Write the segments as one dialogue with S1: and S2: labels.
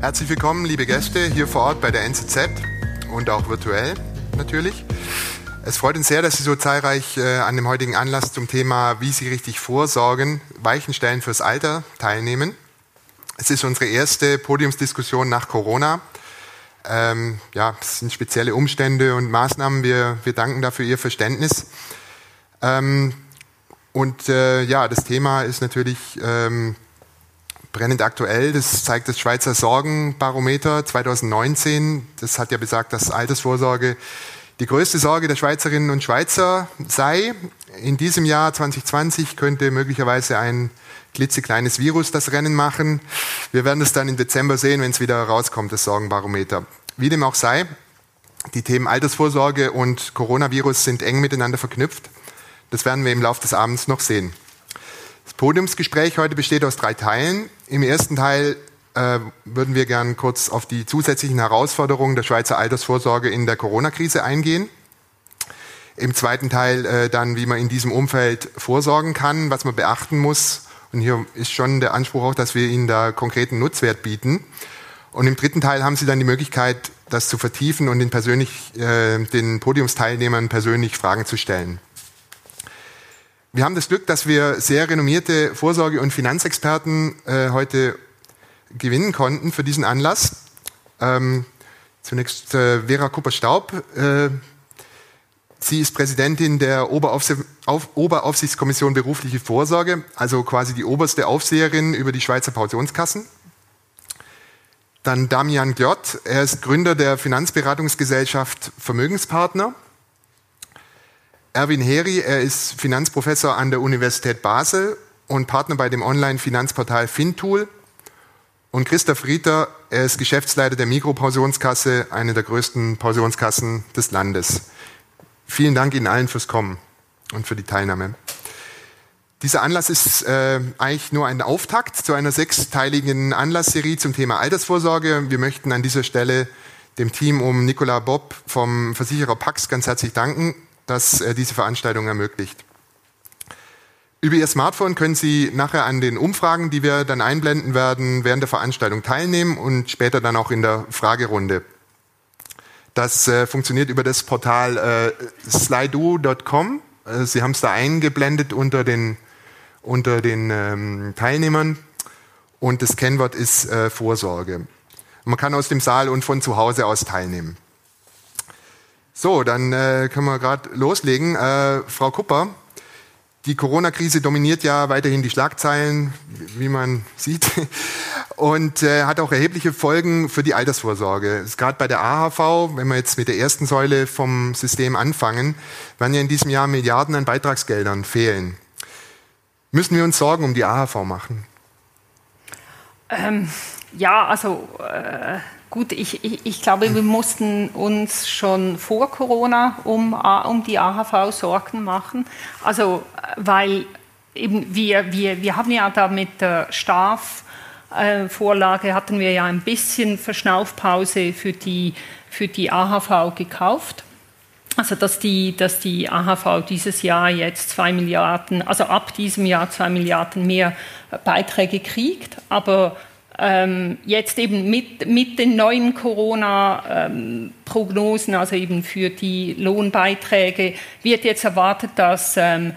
S1: Herzlich willkommen, liebe Gäste, hier vor Ort bei der NZZ und auch virtuell natürlich. Es freut uns sehr, dass Sie so zahlreich äh, an dem heutigen Anlass zum Thema, wie Sie richtig vorsorgen, Weichenstellen fürs Alter teilnehmen. Es ist unsere erste Podiumsdiskussion nach Corona. Ähm, ja, es sind spezielle Umstände und Maßnahmen. Wir, wir danken dafür Ihr Verständnis. Ähm, und äh, ja, das Thema ist natürlich ähm, brennend aktuell. Das zeigt das Schweizer Sorgenbarometer 2019. Das hat ja besagt, dass Altersvorsorge die größte Sorge der Schweizerinnen und Schweizer sei. In diesem Jahr 2020 könnte möglicherweise ein klitzekleines Virus das Rennen machen. Wir werden es dann im Dezember sehen, wenn es wieder rauskommt, das Sorgenbarometer. Wie dem auch sei, die Themen Altersvorsorge und Coronavirus sind eng miteinander verknüpft. Das werden wir im Laufe des Abends noch sehen. Das Podiumsgespräch heute besteht aus drei Teilen. Im ersten Teil äh, würden wir gern kurz auf die zusätzlichen Herausforderungen der Schweizer Altersvorsorge in der Corona-Krise eingehen. Im zweiten Teil äh, dann, wie man in diesem Umfeld vorsorgen kann, was man beachten muss. Und hier ist schon der Anspruch auch, dass wir Ihnen da konkreten Nutzwert bieten. Und im dritten Teil haben Sie dann die Möglichkeit, das zu vertiefen und den, persönlich, äh, den Podiumsteilnehmern persönlich Fragen zu stellen. Wir haben das Glück, dass wir sehr renommierte Vorsorge- und Finanzexperten äh, heute gewinnen konnten für diesen Anlass. Ähm, zunächst äh, Vera Kupper-Staub. Äh, sie ist Präsidentin der Oberaufsicht, Auf, Oberaufsichtskommission berufliche Vorsorge, also quasi die oberste Aufseherin über die Schweizer Pensionskassen. Dann Damian Glott, er ist Gründer der Finanzberatungsgesellschaft Vermögenspartner. Erwin Heri, er ist Finanzprofessor an der Universität Basel und Partner bei dem Online-Finanzportal Fintool. Und Christoph Rieter, er ist Geschäftsleiter der Mikropensionskasse, eine der größten Pensionskassen des Landes. Vielen Dank Ihnen allen fürs Kommen und für die Teilnahme. Dieser Anlass ist äh, eigentlich nur ein Auftakt zu einer sechsteiligen Anlassserie zum Thema Altersvorsorge. Wir möchten an dieser Stelle dem Team um Nicola Bob vom Versicherer Pax ganz herzlich danken das äh, diese Veranstaltung ermöglicht. Über Ihr Smartphone können Sie nachher an den Umfragen, die wir dann einblenden werden, während der Veranstaltung teilnehmen und später dann auch in der Fragerunde. Das äh, funktioniert über das Portal äh, slido.com. Äh, Sie haben es da eingeblendet unter den, unter den ähm, Teilnehmern und das Kennwort ist äh, Vorsorge. Man kann aus dem Saal und von zu Hause aus teilnehmen. So, dann äh, können wir gerade loslegen. Äh, Frau Kupper, die Corona-Krise dominiert ja weiterhin die Schlagzeilen, wie man sieht, und äh, hat auch erhebliche Folgen für die Altersvorsorge. Gerade bei der AHV, wenn wir jetzt mit der ersten Säule vom System anfangen, werden ja in diesem Jahr Milliarden an Beitragsgeldern fehlen. Müssen wir uns Sorgen um die AHV machen?
S2: Ähm, ja, also äh, Gut, ich, ich, ich, glaube, wir mussten uns schon vor Corona um, um die AHV Sorgen machen. Also, weil eben wir, wir, wir haben ja da mit der STAF-Vorlage äh, hatten wir ja ein bisschen Verschnaufpause für die, für die AHV gekauft. Also dass die, dass die AHV dieses Jahr jetzt zwei Milliarden, also ab diesem Jahr zwei Milliarden mehr Beiträge kriegt, aber ähm, jetzt eben mit, mit den neuen Corona-Prognosen, also eben für die Lohnbeiträge, wird jetzt erwartet, dass ähm,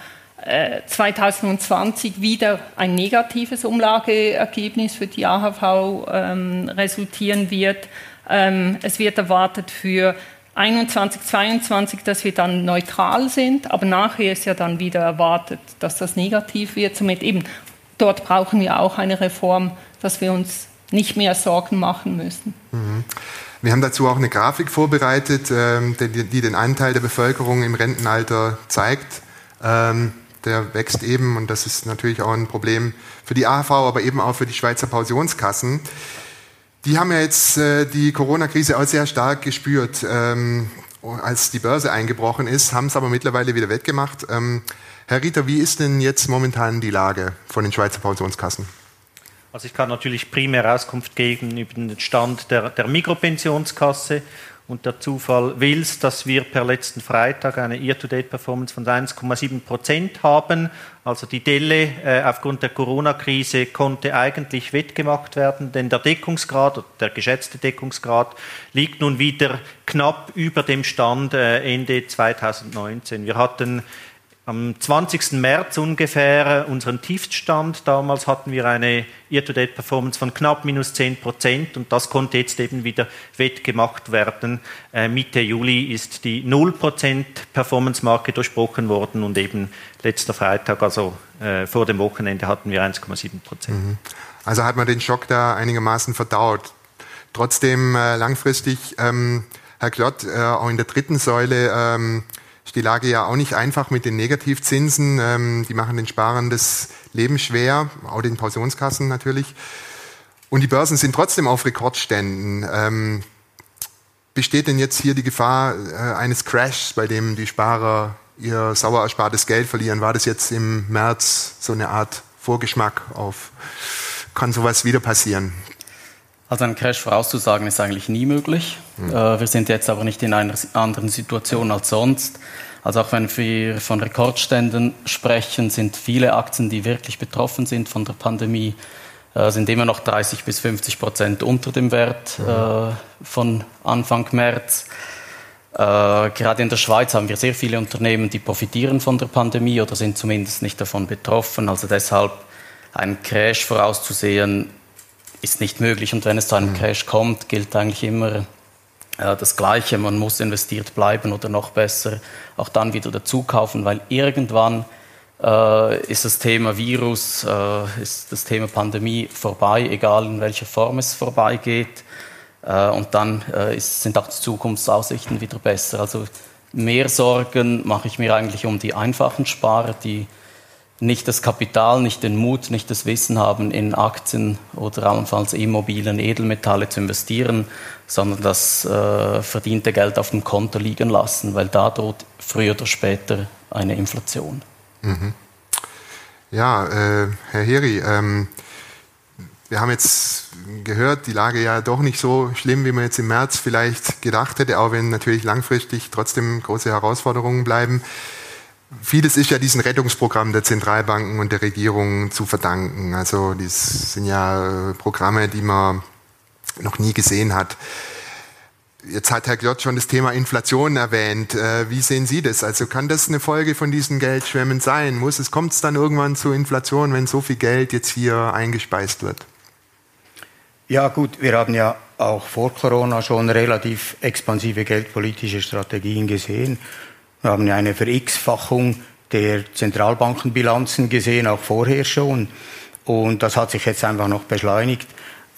S2: 2020 äh, wieder ein negatives Umlageergebnis für die AHV ähm, resultieren wird. Ähm, es wird erwartet für 21, 22, dass wir dann neutral sind, aber nachher ist ja dann wieder erwartet, dass das negativ wird. Somit eben dort brauchen wir auch eine Reform dass wir uns nicht mehr Sorgen machen müssen.
S1: Mhm. Wir haben dazu auch eine Grafik vorbereitet, ähm, die, den Anteil der Bevölkerung im Rentenalter zeigt. Ähm, der wächst eben und das ist natürlich auch ein Problem für die AHV, aber eben auch für die Schweizer Pensionskassen. Die haben ja jetzt äh, die Corona-Krise auch sehr stark gespürt, ähm, als die Börse eingebrochen ist, haben es aber mittlerweile wieder wettgemacht. Herr Rieter, wie ist denn jetzt momentan die Lage von den Schweizer Pensionskassen?
S3: Also ich kann natürlich primär Auskunft geben über den Stand der, der Mikropensionskasse Und der Zufall will es, dass wir per letzten Freitag eine Year-to-Date-Performance von 1,7 Prozent haben. Also die Delle äh, aufgrund der Corona-Krise konnte eigentlich wettgemacht werden, denn der Deckungsgrad, der geschätzte Deckungsgrad, liegt nun wieder knapp über dem Stand äh, Ende 2019. Wir hatten am 20. März ungefähr unseren Tiefstand. Damals hatten wir eine Year-to-Date-Performance von knapp minus 10 Prozent und das konnte jetzt eben wieder wettgemacht werden. Äh, Mitte Juli ist die 0 Prozent Performance-Marke durchbrochen worden und eben letzter Freitag, also äh, vor dem Wochenende, hatten wir 1,7 Prozent. Mhm.
S1: Also hat man den Schock da einigermaßen verdaut. Trotzdem äh, langfristig, ähm, Herr Klott, äh, auch in der dritten Säule, ähm, ist die Lage ja auch nicht einfach mit den Negativzinsen. Ähm, die machen den Sparern das Leben schwer, auch den Pensionskassen natürlich. Und die Börsen sind trotzdem auf Rekordständen. Ähm, besteht denn jetzt hier die Gefahr äh, eines Crashs, bei dem die Sparer ihr sauer erspartes Geld verlieren? War das jetzt im März so eine Art Vorgeschmack auf, kann sowas wieder passieren?
S4: Also einen Crash vorauszusagen ist eigentlich nie möglich. Mhm. wir sind jetzt aber nicht in einer anderen Situation als sonst. Also auch wenn wir von Rekordständen sprechen, sind viele Aktien, die wirklich betroffen sind von der Pandemie, äh, sind immer noch 30 bis 50 Prozent unter dem Wert mhm. von Anfang März. gerade in der Schweiz haben wir sehr viele Unternehmen, die profitieren von der Pandemie oder sind zumindest nicht davon betroffen. Also deshalb einen Crash vorauszusehen, ist nicht möglich. Und wenn es zu einem mhm. Crash kommt, gilt eigentlich immer äh, das Gleiche. Man muss investiert bleiben oder noch besser auch dann wieder dazu kaufen, weil irgendwann äh, ist das Thema Virus, äh, ist das Thema Pandemie vorbei, egal in welcher Form es vorbeigeht. Äh, und dann äh, ist, sind auch die Zukunftsaussichten wieder besser. Also mehr Sorgen mache ich mir eigentlich um die einfachen Sparer, die nicht das Kapital, nicht den Mut, nicht das Wissen haben, in Aktien oder allenfalls Immobilien, Edelmetalle zu investieren, sondern das äh, verdiente Geld auf dem Konto liegen lassen, weil da droht früher oder später eine Inflation. Mhm.
S1: Ja, äh, Herr Heri, ähm, wir haben jetzt gehört, die Lage ja doch nicht so schlimm, wie man jetzt im März vielleicht gedacht hätte, auch wenn natürlich langfristig trotzdem große Herausforderungen bleiben vieles ist ja diesen Rettungsprogrammen der Zentralbanken und der Regierungen zu verdanken. Also das sind ja äh, Programme, die man noch nie gesehen hat. Jetzt hat Herr Glott schon das Thema Inflation erwähnt. Äh, wie sehen Sie das? Also kann das eine Folge von diesen Geldschwämmen sein? Muss es, kommt es dann irgendwann zur Inflation, wenn so viel Geld jetzt hier eingespeist wird?
S5: Ja gut, wir haben ja auch vor Corona schon relativ expansive geldpolitische Strategien gesehen. Wir haben ja eine Verx-Fachung der Zentralbankenbilanzen gesehen, auch vorher schon. Und das hat sich jetzt einfach noch beschleunigt.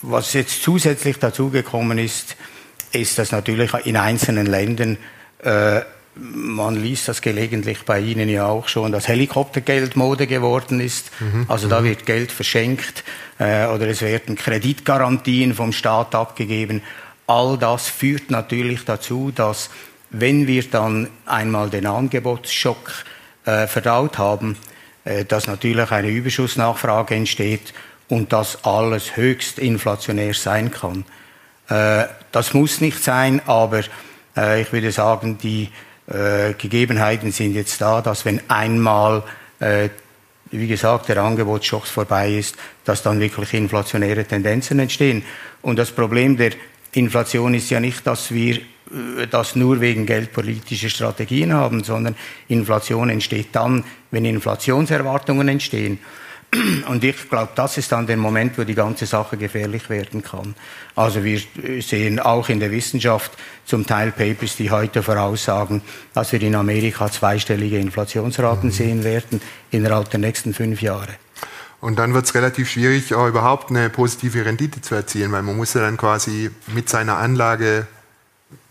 S5: Was jetzt zusätzlich dazugekommen ist, ist, dass natürlich in einzelnen Ländern, äh, man liest das gelegentlich bei Ihnen ja auch schon, dass Helikoptergeld Mode geworden ist. Mhm. Also da mhm. wird Geld verschenkt äh, oder es werden Kreditgarantien vom Staat abgegeben. All das führt natürlich dazu, dass wenn wir dann einmal den Angebotsschock äh, verdaut haben, äh, dass natürlich eine Überschussnachfrage entsteht und das alles höchst inflationär sein kann. Äh, das muss nicht sein, aber äh, ich würde sagen, die äh, Gegebenheiten sind jetzt da, dass wenn einmal äh, wie gesagt, der Angebotsschock vorbei ist, dass dann wirklich inflationäre Tendenzen entstehen. Und das Problem der Inflation ist ja nicht, dass wir äh, das nur wegen geldpolitischer Strategien haben, sondern Inflation entsteht dann, wenn Inflationserwartungen entstehen. Und ich glaube, das ist dann der Moment, wo die ganze Sache gefährlich werden kann. Also wir sehen auch in der Wissenschaft zum Teil Papers, die heute voraussagen, dass wir in Amerika zweistellige Inflationsraten mhm. sehen werden innerhalb der nächsten fünf Jahre.
S1: Und dann wird es relativ schwierig, auch überhaupt eine positive Rendite zu erzielen, weil man muss ja dann quasi mit seiner Anlage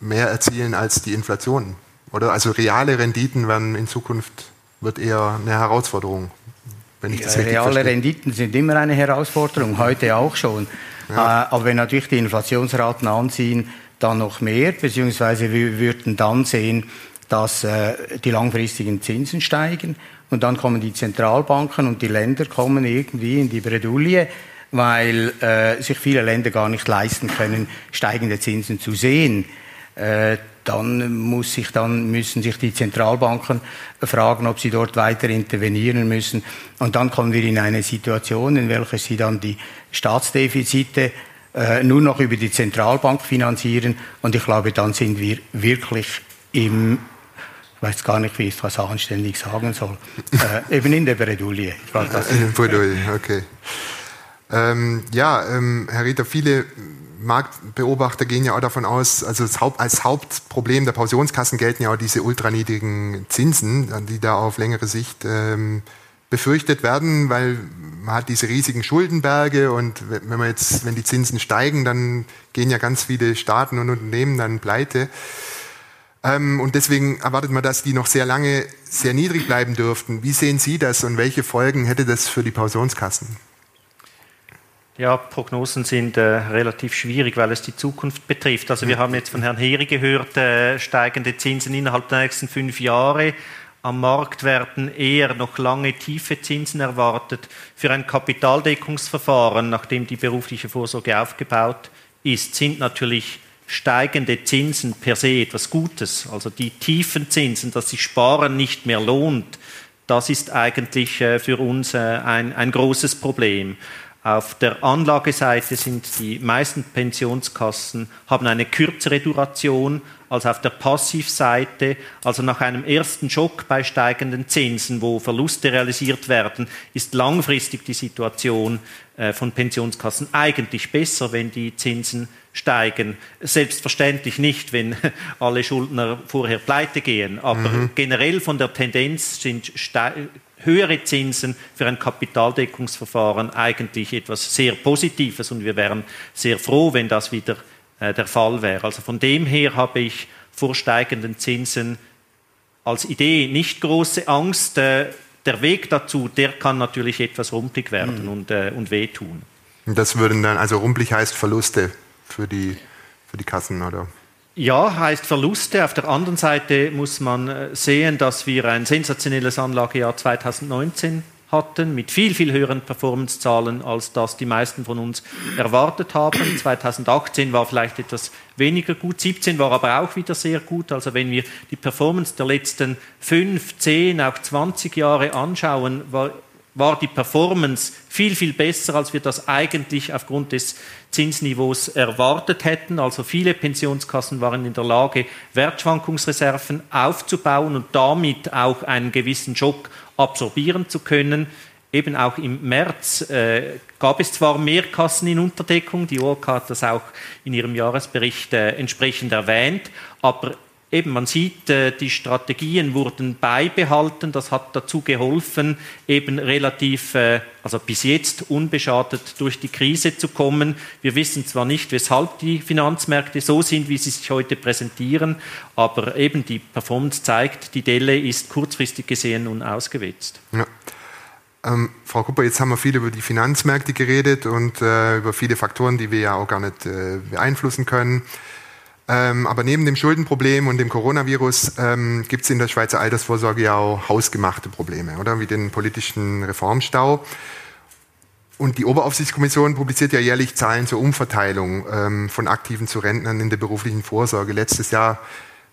S1: mehr erzielen als die Inflation. Oder also reale Renditen werden in Zukunft wird eher eine Herausforderung.
S5: Wenn ich das reale verstehe. Renditen sind immer eine Herausforderung, heute auch schon. Ja. Äh, aber wenn natürlich die Inflationsraten anziehen, dann noch mehr, beziehungsweise wir würden dann sehen, dass äh, die langfristigen Zinsen steigen und dann kommen die Zentralbanken und die Länder kommen irgendwie in die Bredouille, weil äh, sich viele Länder gar nicht leisten können, steigende Zinsen zu sehen. äh, dann, muss sich dann müssen sich die Zentralbanken fragen, ob sie dort weiter intervenieren müssen. Und dann kommen wir in eine Situation, in welcher sie dann die Staatsdefizite äh, nur noch über die Zentralbank finanzieren. Und ich glaube, dann sind wir wirklich im weiß gar nicht, wie ich das anständig sagen soll. äh, eben in der Bredouille.
S1: Bredouille, okay. Ähm, ja, ähm, Herr Rieter, viele Marktbeobachter gehen ja auch davon aus, also Haupt, als Hauptproblem der Pensionskassen gelten ja auch diese ultraniedrigen Zinsen, die da auf längere Sicht ähm, befürchtet werden, weil man hat diese riesigen Schuldenberge und wenn man jetzt, wenn die Zinsen steigen, dann gehen ja ganz viele Staaten und Unternehmen dann pleite. Ähm, und deswegen erwartet man, dass die noch sehr lange sehr niedrig bleiben dürften. Wie sehen Sie das und welche Folgen hätte das für die Pensionskassen?
S3: Ja, Prognosen sind äh, relativ schwierig, weil es die Zukunft betrifft. Also wir haben jetzt von Herrn Heri gehört, äh, steigende Zinsen innerhalb der nächsten fünf Jahre. Am Markt werden eher noch lange tiefe Zinsen erwartet. Für ein Kapitaldeckungsverfahren, nachdem die berufliche Vorsorge aufgebaut ist, sind natürlich steigende Zinsen per se etwas Gutes. Also die tiefen Zinsen, dass sich Sparen nicht mehr lohnt, das ist eigentlich äh, für uns äh, ein, ein großes Problem. Auf der Anlageseite sind die meisten Pensionskassen haben eine kürzere Duration als auf der Passivseite. Also nach einem ersten Schock bei steigenden Zinsen, wo Verluste realisiert werden, ist langfristig die Situation äh, von Pensionskassen eigentlich besser, wenn die Zinsen steigen. Selbstverständlich nicht, wenn alle Schuldner vorher pleite gehen, aber mhm. generell von der Tendenz sind höhere Zinsen für ein Kapitaldeckungsverfahren eigentlich etwas sehr Positives und wir wären sehr froh, wenn das wieder äh, der Fall wäre. Also von dem her habe ich vor steigenden Zinsen als Idee nicht große Angst. Äh, der Weg dazu, der kann natürlich etwas rumpelig werden mhm. und, äh, und wehtun.
S1: Das würden dann, also rumpelig heißt Verluste für die, für die Kassen, oder?
S3: Ja, heißt Verluste. Auf der anderen Seite muss man äh, sehen, dass wir ein sensationelles Anlagejahr 2019 hatten, mit viel, viel höheren Performancezahlen, als das die meisten von uns erwartet haben. 2018 war vielleicht etwas weniger gut, 2017 war aber auch wieder sehr gut. Also wenn wir die Performance der letzten fünf, zehn, auch 20 Jahre anschauen, war war die Performance viel, viel besser, als wir das eigentlich aufgrund des Zinsniveaus erwartet hätten. Also viele Pensionskassen waren in der Lage, Wertschwankungsreserven aufzubauen und damit auch einen gewissen Schock absorbieren zu können. Eben auch im März äh, gab es zwar mehr Kassen in Unterdeckung, die ORK hat das auch in ihrem Jahresbericht äh, entsprechend erwähnt, aber eben, man sieht, äh, die Strategien wurden beibehalten. Das hat dazu geholfen, eben relativ, äh, also bis jetzt unbeschadet durch die Krise zu kommen. Wir wissen zwar nicht, weshalb die Finanzmärkte so sind, wie sie sich heute präsentieren, aber eben die Performance zeigt, die Delle ist kurzfristig gesehen nun ausgewetzt. Ja.
S1: Ähm, Frau Kupper, jetzt haben wir viel über die Finanzmärkte geredet und äh, über viele Faktoren, die wir ja auch gar nicht äh, beeinflussen können. Ähm, aber neben dem Schuldenproblem und dem Coronavirus ähm, gibt es in der Schweizer Altersvorsorge ja auch hausgemachte Probleme, oder? Wie den politischen Reformstau. Und die Oberaufsichtskommission publiziert ja jährlich Zahlen zur Umverteilung ähm, von Aktiven zu Rentnern in der beruflichen Vorsorge. Letztes Jahr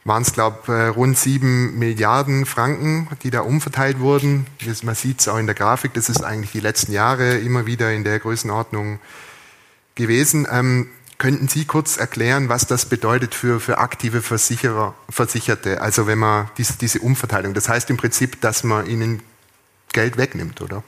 S1: waren es, glaube ich, äh, rund sieben Milliarden Franken, die da umverteilt wurden. Man sieht es auch in der Grafik, das ist eigentlich die letzten Jahre immer wieder in der Größenordnung gewesen. Ähm, Könnten Sie kurz erklären, was das bedeutet für, für aktive Versicherer, Versicherte? Also wenn man diese, diese Umverteilung, das heißt im Prinzip, dass man ihnen Geld wegnimmt, oder?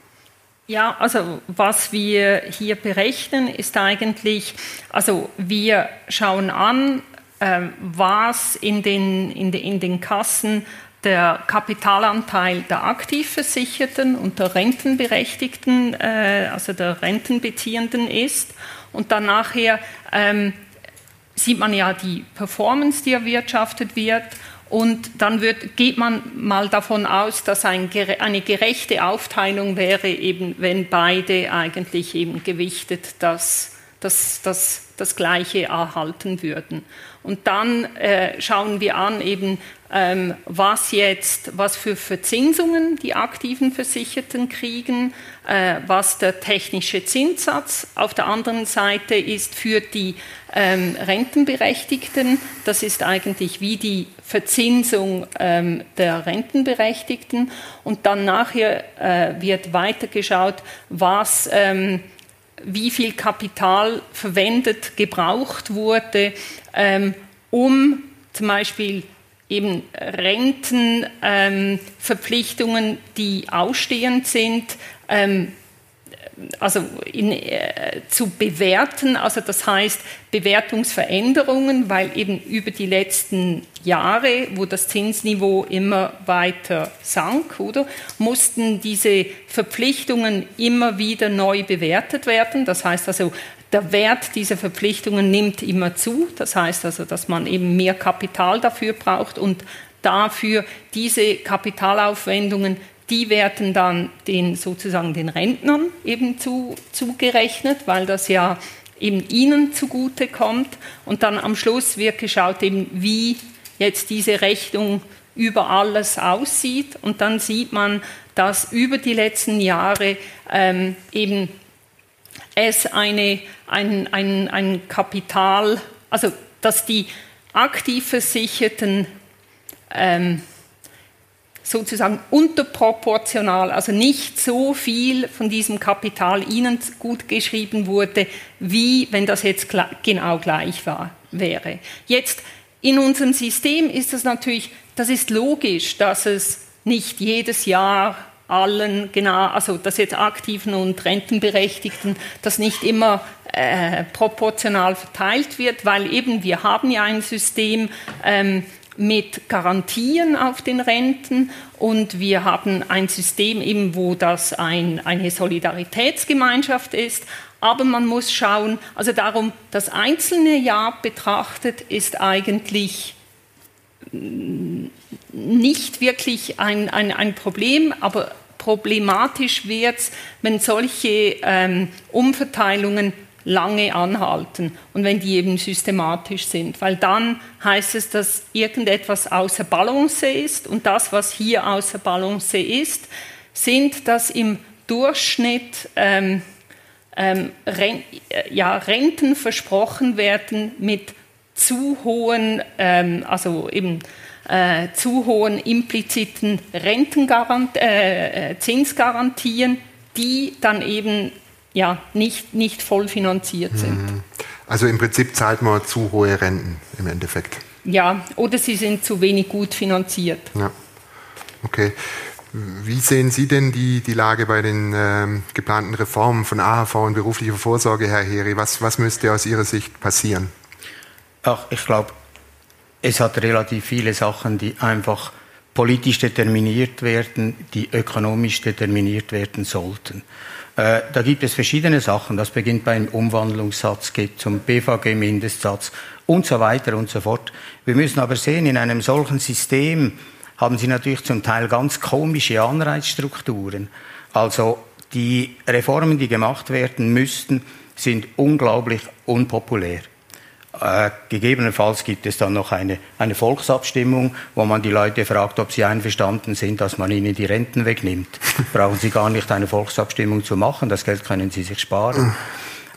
S2: Ja, also was wir hier berechnen, ist eigentlich, also wir schauen an, äh, was in den, in, de, in den Kassen der Kapitalanteil der Aktivversicherten und der Rentenberechtigten, äh, also der Rentenbeziehenden ist und dann nachher ähm, sieht man ja die Performance, die erwirtschaftet wird. Und dann wird, geht man mal davon aus, dass ein, eine gerechte Aufteilung wäre, eben wenn beide eigentlich eben gewichtet das, das, das, das Gleiche erhalten würden. Und dann äh, schauen wir an, eben ähm, was jetzt, was für Verzinsungen die aktiven Versicherten kriegen, äh, was der technische Zinssatz auf der anderen Seite ist für die ähm, Rentenberechtigten. Das ist eigentlich wie die Verzinsung ähm, der Rentenberechtigten. Und dann nachher äh, wird weitergeschaut, was ähm, wie viel Kapital verwendet, gebraucht wurde, ähm, um zum Beispiel eben Rentenverpflichtungen, ähm, die ausstehend sind, ähm, also in, äh, zu bewerten, also das heißt Bewertungsveränderungen, weil eben über die letzten Jahre, wo das Zinsniveau immer weiter sank, oder, mussten diese Verpflichtungen immer wieder neu bewertet werden. Das heißt also, der Wert dieser Verpflichtungen nimmt immer zu. Das heißt also, dass man eben mehr Kapital dafür braucht und dafür diese Kapitalaufwendungen die werden dann den, sozusagen den Rentnern eben zu, zugerechnet, weil das ja eben ihnen zugute kommt. Und dann am Schluss wird geschaut, eben wie jetzt diese Rechnung über alles aussieht. Und dann sieht man, dass über die letzten Jahre ähm, eben es eine, ein, ein, ein Kapital, also dass die aktiv Versicherten ähm, sozusagen unterproportional, also nicht so viel von diesem Kapital ihnen gut geschrieben wurde, wie wenn das jetzt genau gleich war, wäre. Jetzt in unserem System ist es natürlich, das ist logisch, dass es nicht jedes Jahr allen genau, also dass jetzt Aktiven und Rentenberechtigten, das nicht immer äh, proportional verteilt wird, weil eben wir haben ja ein System, ähm, mit Garantien auf den Renten und wir haben ein System eben, wo das ein, eine Solidaritätsgemeinschaft ist. Aber man muss schauen, also darum, das einzelne Jahr betrachtet ist eigentlich nicht wirklich ein, ein, ein Problem, aber problematisch wird es, wenn solche ähm, Umverteilungen lange anhalten und wenn die eben systematisch sind, weil dann heißt es, dass irgendetwas außer Balance ist und das, was hier außer Balance ist, sind, dass im Durchschnitt ähm, ähm, Ren äh, ja, Renten versprochen werden mit zu hohen, ähm, also eben äh, zu hohen impliziten Rentengarant äh, äh Zinsgarantien, die dann eben ja, nicht, nicht voll finanziert sind. Mhm.
S1: Also im Prinzip zahlt man zu hohe Renten im Endeffekt.
S2: Ja, oder sie sind zu wenig gut finanziert.
S1: Ja. Okay. Wie sehen Sie denn die, die Lage bei den ähm, geplanten Reformen von AHV und beruflicher Vorsorge, Herr Heri? Was, was müsste aus Ihrer Sicht passieren?
S5: Ach, ich glaube, es hat relativ viele Sachen, die einfach politisch determiniert werden, die ökonomisch determiniert werden sollten. Äh, da gibt es verschiedene Sachen. Das beginnt beim Umwandlungssatz, geht zum BVG-Mindestsatz und so weiter und so fort. Wir müssen aber sehen, in einem solchen System haben Sie natürlich zum Teil ganz komische Anreizstrukturen. Also die Reformen, die gemacht werden müssten, sind unglaublich unpopulär. Äh, gegebenenfalls gibt es dann noch eine, eine Volksabstimmung, wo man die Leute fragt, ob sie einverstanden sind, dass man ihnen die Renten wegnimmt. Brauchen sie gar nicht eine Volksabstimmung zu machen, das Geld können sie sich sparen.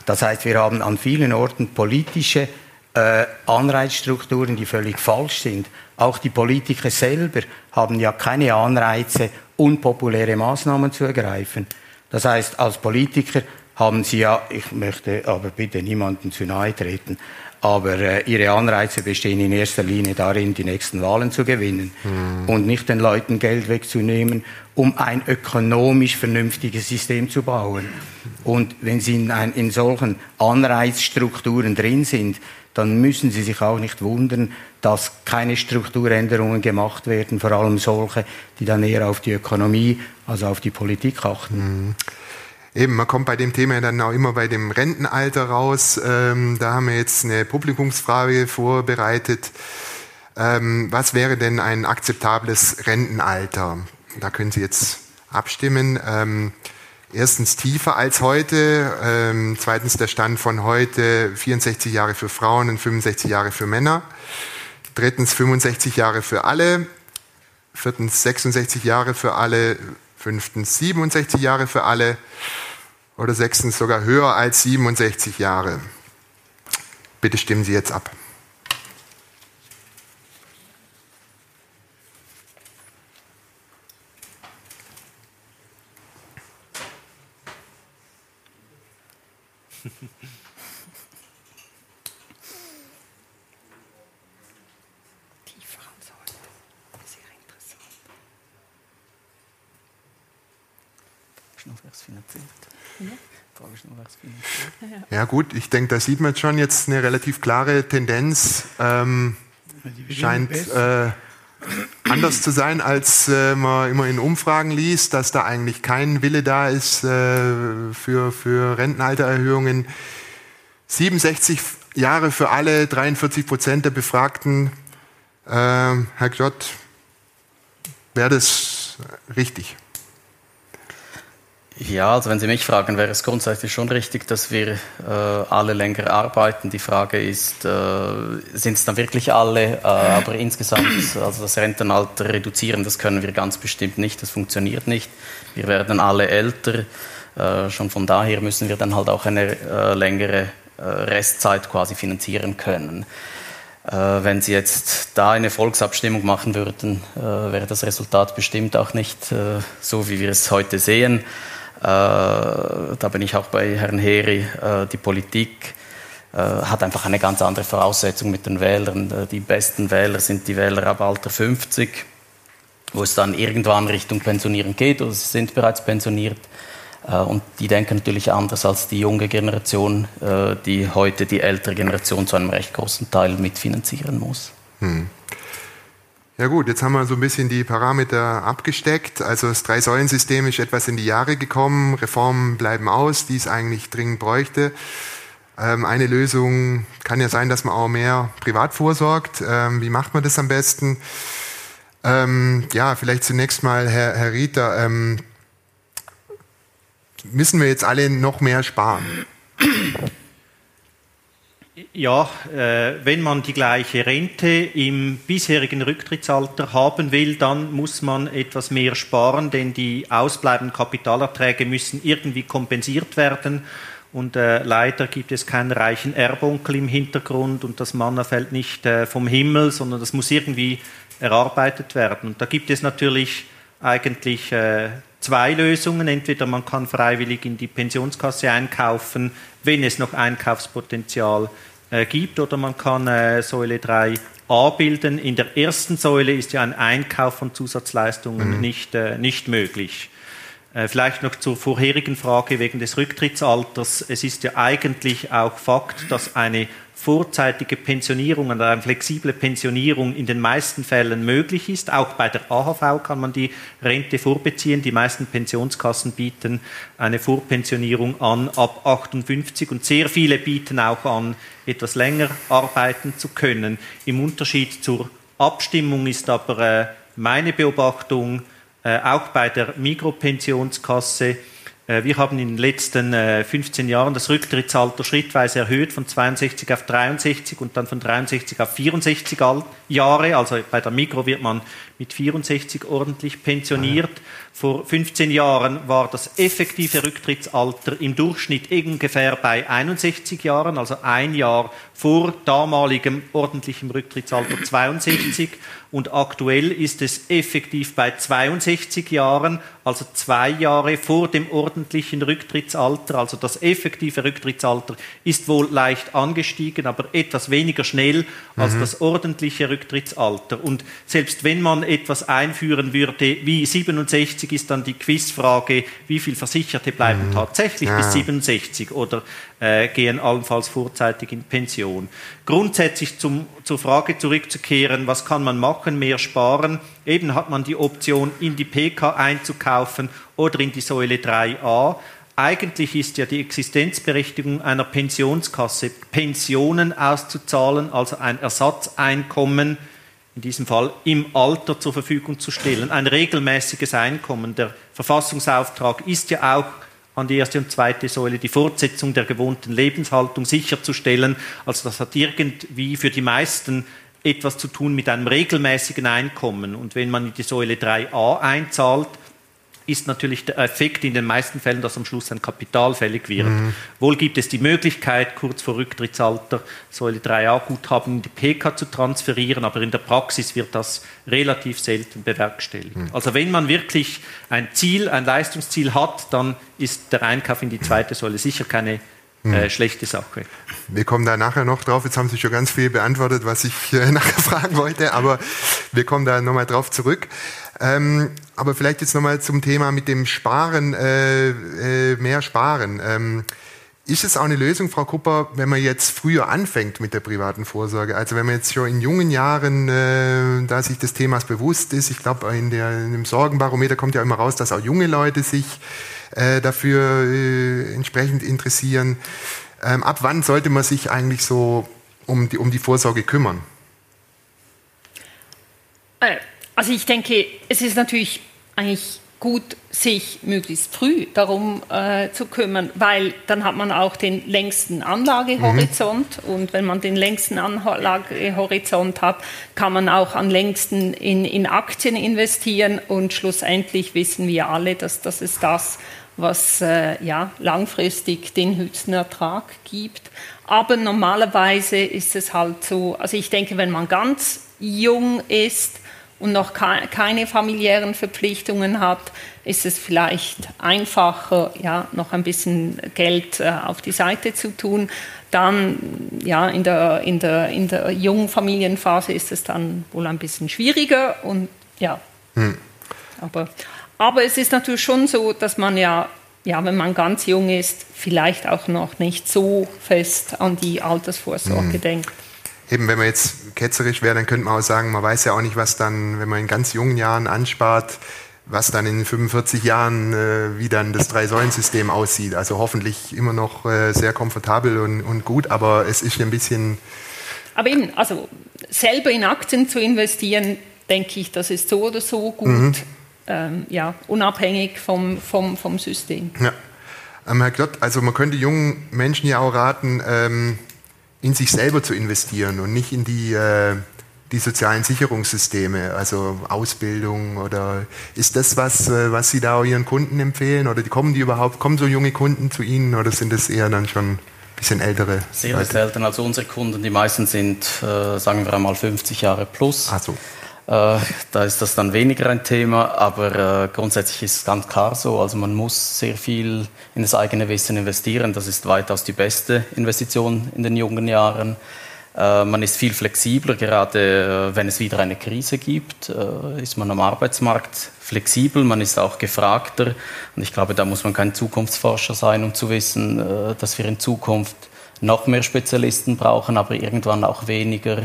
S5: Das heißt, wir haben an vielen Orten politische äh, Anreizstrukturen, die völlig falsch sind. Auch die Politiker selber haben ja keine Anreize, unpopuläre Maßnahmen zu ergreifen. Das heißt, als Politiker haben sie ja, ich möchte aber bitte niemanden zu nahe treten, aber äh, ihre Anreize bestehen in erster Linie darin, die nächsten Wahlen zu gewinnen mhm. und nicht den Leuten Geld wegzunehmen, um ein ökonomisch vernünftiges System zu bauen. Und wenn sie in, ein, in solchen Anreizstrukturen drin sind, dann müssen Sie sich auch nicht wundern, dass keine Strukturänderungen gemacht werden, vor allem solche, die dann eher auf die Ökonomie, also auf die Politik achten. Mhm.
S1: Eben, man kommt bei dem Thema dann auch immer bei dem Rentenalter raus. Ähm, da haben wir jetzt eine Publikumsfrage vorbereitet. Ähm, was wäre denn ein akzeptables Rentenalter? Da können Sie jetzt abstimmen. Ähm, erstens tiefer als heute, ähm, zweitens der Stand von heute 64 Jahre für Frauen und 65 Jahre für Männer. drittens 65 Jahre für alle, viertens 66 Jahre für alle, fünftens 67 Jahre für alle oder sechstens sogar höher als 67 Jahre. Bitte stimmen Sie jetzt ab. Ja gut, ich denke, da sieht man schon jetzt eine relativ klare Tendenz. Ähm, scheint äh, anders zu sein, als äh, man immer in Umfragen liest, dass da eigentlich kein Wille da ist äh, für, für Rentenaltererhöhungen. 67 Jahre für alle, 43 Prozent der Befragten. Äh, Herr Glott, wäre das richtig?
S4: Ja, also wenn Sie mich fragen, wäre es grundsätzlich schon richtig, dass wir äh, alle länger arbeiten. Die Frage ist, äh, sind es dann wirklich alle? Äh, aber insgesamt, also das Rentenalter reduzieren, das können wir ganz bestimmt nicht. Das funktioniert nicht. Wir werden alle älter. Äh, schon von daher müssen wir dann halt auch eine äh, längere äh, Restzeit quasi finanzieren können. Wenn Sie jetzt da eine Volksabstimmung machen würden, wäre das Resultat bestimmt auch nicht so, wie wir es heute sehen. Äh, da bin ich auch bei Herrn Heri, äh, die Politik äh, hat einfach eine ganz andere Voraussetzung mit den Wählern. Die besten Wähler sind die Wähler ab Alter 50, wo es dann irgendwann Richtung Pensionieren geht oder sie sind bereits pensioniert. Und die denken natürlich anders als die junge Generation, die heute die ältere Generation zu einem recht großen Teil mitfinanzieren muss. Hm.
S1: Ja gut, jetzt haben wir so ein bisschen die Parameter abgesteckt. Also das Drei-Säulen-System ist etwas in die Jahre gekommen. Reformen bleiben aus, die es eigentlich dringend bräuchte. Ähm, eine Lösung kann ja sein, dass man auch mehr privat vorsorgt. Ähm, wie macht man das am besten? Ähm, ja, vielleicht zunächst mal, Herr, Herr Rieter, ähm, müssen wir jetzt alle noch mehr sparen?
S3: Ja, äh, wenn man die gleiche Rente im bisherigen Rücktrittsalter haben will, dann muss man etwas mehr sparen, denn die ausbleibenden Kapitalerträge müssen irgendwie kompensiert werden. Und äh, leider gibt es keinen reichen Erbonkel im Hintergrund und das Manna fällt nicht äh, vom Himmel, sondern das muss irgendwie erarbeitet werden. Und da gibt es natürlich eigentlich äh, zwei Lösungen. Entweder man kann freiwillig in die Pensionskasse einkaufen, wenn es noch Einkaufspotenzial gibt äh, gibt oder man kann äh, Säule 3 A bilden. In der ersten Säule ist ja ein Einkauf von Zusatzleistungen mhm. nicht, äh, nicht möglich. Äh, vielleicht noch zur vorherigen Frage wegen des Rücktrittsalters. Es ist ja eigentlich auch Fakt, dass eine vorzeitige Pensionierung oder eine flexible Pensionierung in den meisten Fällen möglich ist. Auch bei der AHV kann man die Rente vorbeziehen. Die meisten Pensionskassen bieten eine Vorpensionierung an ab 58 und sehr viele bieten auch an, etwas länger arbeiten zu können. Im Unterschied zur Abstimmung ist aber äh, meine Beobachtung äh, auch bei der Mikropensionskasse, wir haben in den letzten 15 äh, Jahren das Rücktrittsalter schrittweise erhöht von 62 auf 63 und dann von 63 auf 64 Jahre. Also bei der Mikro wird man mit 64 ordentlich pensioniert. Vor 15 Jahren war das effektive Rücktrittsalter im Durchschnitt ungefähr bei 61 Jahren, also ein Jahr vor damaligem ordentlichem Rücktrittsalter 62 und aktuell ist es effektiv bei 62 Jahren, also zwei Jahre vor dem ordentlichen Rücktrittsalter. Also das effektive Rücktrittsalter ist wohl leicht angestiegen, aber etwas weniger schnell als mhm. das ordentliche Rücktrittsalter. Und selbst wenn man etwas einführen würde, wie 67 ist dann die Quizfrage, wie viele Versicherte bleiben mhm. tatsächlich ja. bis 67 oder äh, gehen allenfalls vorzeitig in Pension. Grundsätzlich zum, zur Frage zurückzukehren, was kann man machen, mehr sparen. Eben hat man die Option, in die PK einzukaufen oder in die Säule 3a. Eigentlich ist ja die Existenzberechtigung einer Pensionskasse, Pensionen auszuzahlen, also ein Ersatzeinkommen, in diesem Fall im Alter zur Verfügung zu stellen, ein regelmäßiges Einkommen. Der Verfassungsauftrag ist ja auch an die erste und zweite Säule, die Fortsetzung der gewohnten Lebenshaltung sicherzustellen. Also das hat irgendwie für die meisten etwas zu tun mit einem regelmäßigen Einkommen. Und wenn man in die Säule 3a einzahlt, ist natürlich der Effekt in den meisten Fällen, dass am Schluss ein Kapital fällig wird. Mhm. Wohl gibt es die Möglichkeit, kurz vor Rücktrittsalter Säule 3a Guthaben in die PK zu transferieren, aber in der Praxis wird das relativ selten bewerkstelligt. Mhm. Also wenn man wirklich ein Ziel, ein Leistungsziel hat, dann ist der Einkauf in die zweite Säule sicher keine. Äh, schlechte Sache.
S1: Wir kommen da nachher noch drauf. Jetzt haben Sie schon ganz viel beantwortet, was ich äh, nachher fragen wollte, aber wir kommen da nochmal drauf zurück. Ähm, aber vielleicht jetzt nochmal zum Thema mit dem Sparen, äh, äh, mehr Sparen. Ähm, ist es auch eine Lösung, Frau Kupper, wenn man jetzt früher anfängt mit der privaten Vorsorge? Also wenn man jetzt schon in jungen Jahren, äh, da sich des Themas bewusst ist, ich glaube, in, in dem Sorgenbarometer kommt ja immer raus, dass auch junge Leute sich äh, dafür äh, entsprechend interessieren. Ähm, ab wann sollte man sich eigentlich so um die, um die Vorsorge kümmern?
S2: Äh, also ich denke, es ist natürlich eigentlich gut, sich möglichst früh darum äh, zu kümmern, weil dann hat man auch den längsten Anlagehorizont mhm. und wenn man den längsten Anlagehorizont hat, kann man auch am längsten in, in Aktien investieren und schlussendlich wissen wir alle, dass das ist das, was äh, ja, langfristig den höchsten Ertrag gibt. Aber normalerweise ist es halt so, also ich denke, wenn man ganz jung ist, und noch keine familiären Verpflichtungen hat, ist es vielleicht einfacher, ja, noch ein bisschen Geld äh, auf die Seite zu tun. Dann, ja, in der, in, der, in der jungen Familienphase ist es dann wohl ein bisschen schwieriger und ja. Hm. Aber, aber es ist natürlich schon so, dass man ja, ja, wenn man ganz jung ist, vielleicht auch noch nicht so fest an die Altersvorsorge hm. denkt
S1: eben, wenn man jetzt ketzerisch wäre, dann könnte man auch sagen, man weiß ja auch nicht, was dann, wenn man in ganz jungen Jahren anspart, was dann in 45 Jahren, äh, wie dann das Drei-Säulen-System aussieht. Also hoffentlich immer noch äh, sehr komfortabel und, und gut, aber es ist ein bisschen...
S2: Aber eben, also selber in Aktien zu investieren, denke ich, das ist so oder so gut, mhm. ähm, ja, unabhängig vom, vom, vom System. Ja.
S1: Ähm, Herr Glott, also man könnte jungen Menschen ja auch raten, ähm, in sich selber zu investieren und nicht in die, äh, die sozialen Sicherungssysteme, also Ausbildung oder ist das was, äh, was Sie da Ihren Kunden empfehlen oder kommen die überhaupt, kommen so junge Kunden zu Ihnen oder sind das eher dann schon ein bisschen ältere?
S4: Sehr Leute? selten, also unsere Kunden, die meisten sind, äh, sagen wir einmal 50 Jahre plus.
S1: Ach so.
S4: Äh, da ist das dann weniger ein Thema, aber äh, grundsätzlich ist es ganz klar so. Also man muss sehr viel in das eigene Wissen investieren. Das ist weitaus die beste Investition in den jungen Jahren. Äh, man ist viel flexibler, gerade wenn es wieder eine Krise gibt, ist man am Arbeitsmarkt flexibel, man ist auch gefragter. Und ich glaube, da muss man kein Zukunftsforscher sein, um zu wissen, dass wir in Zukunft noch mehr Spezialisten brauchen, aber irgendwann auch weniger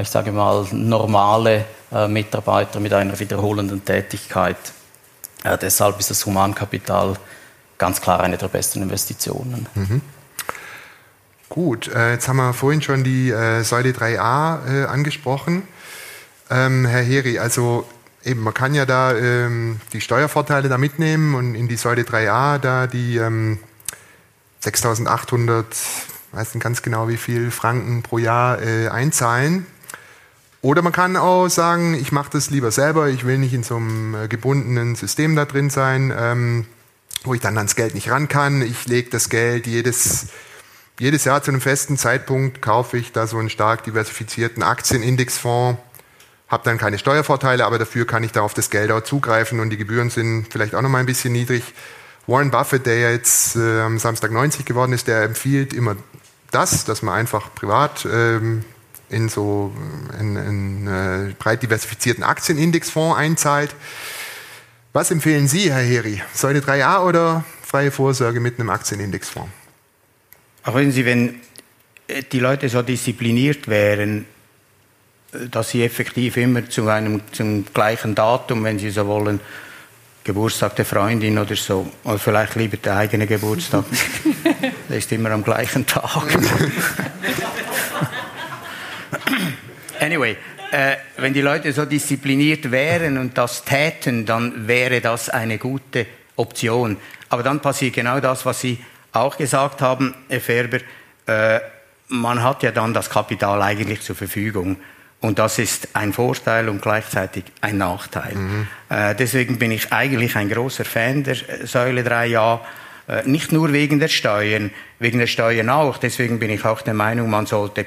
S4: ich sage mal, normale äh, Mitarbeiter mit einer wiederholenden Tätigkeit. Äh, deshalb ist das Humankapital ganz klar eine der besten Investitionen. Mhm.
S1: Gut, äh, jetzt haben wir vorhin schon die äh, Säule 3a äh, angesprochen. Ähm, Herr Heri, also eben, man kann ja da ähm, die Steuervorteile da mitnehmen und in die Säule 3a da die ähm, 6.800, weiß nicht ganz genau wie viel Franken pro Jahr äh, einzahlen. Oder man kann auch sagen, ich mache das lieber selber, ich will nicht in so einem äh, gebundenen System da drin sein, ähm, wo ich dann ans Geld nicht ran kann. Ich lege das Geld jedes, jedes Jahr zu einem festen Zeitpunkt, kaufe ich da so einen stark diversifizierten Aktienindexfonds, habe dann keine Steuervorteile, aber dafür kann ich da auf das Geld auch zugreifen und die Gebühren sind vielleicht auch noch mal ein bisschen niedrig. Warren Buffett, der jetzt äh, am Samstag 90 geworden ist, der empfiehlt immer das, dass man einfach privat ähm, in so einen, äh, breit diversifizierten Aktienindexfonds einzahlt. Was empfehlen Sie, Herr Heri? Säule 3a oder freie Vorsorge mit einem Aktienindexfonds?
S5: Aber wissen Sie, wenn äh, die Leute so diszipliniert wären, äh, dass sie effektiv immer zu einem zum gleichen Datum, wenn sie so wollen, Geburtstag der Freundin oder so, oder vielleicht lieber der eigene Geburtstag, der ist immer am gleichen Tag. Anyway, äh, wenn die Leute so diszipliniert wären und das täten, dann wäre das eine gute Option. Aber dann passiert genau das, was Sie auch gesagt haben, Herr Ferber. Äh, man hat ja dann das Kapital eigentlich zur Verfügung. Und das ist ein Vorteil und gleichzeitig ein Nachteil. Mhm. Äh, deswegen bin ich eigentlich ein großer Fan der Säule 3a. Äh, nicht nur wegen der Steuern, wegen der Steuern auch. Deswegen bin ich auch der Meinung, man sollte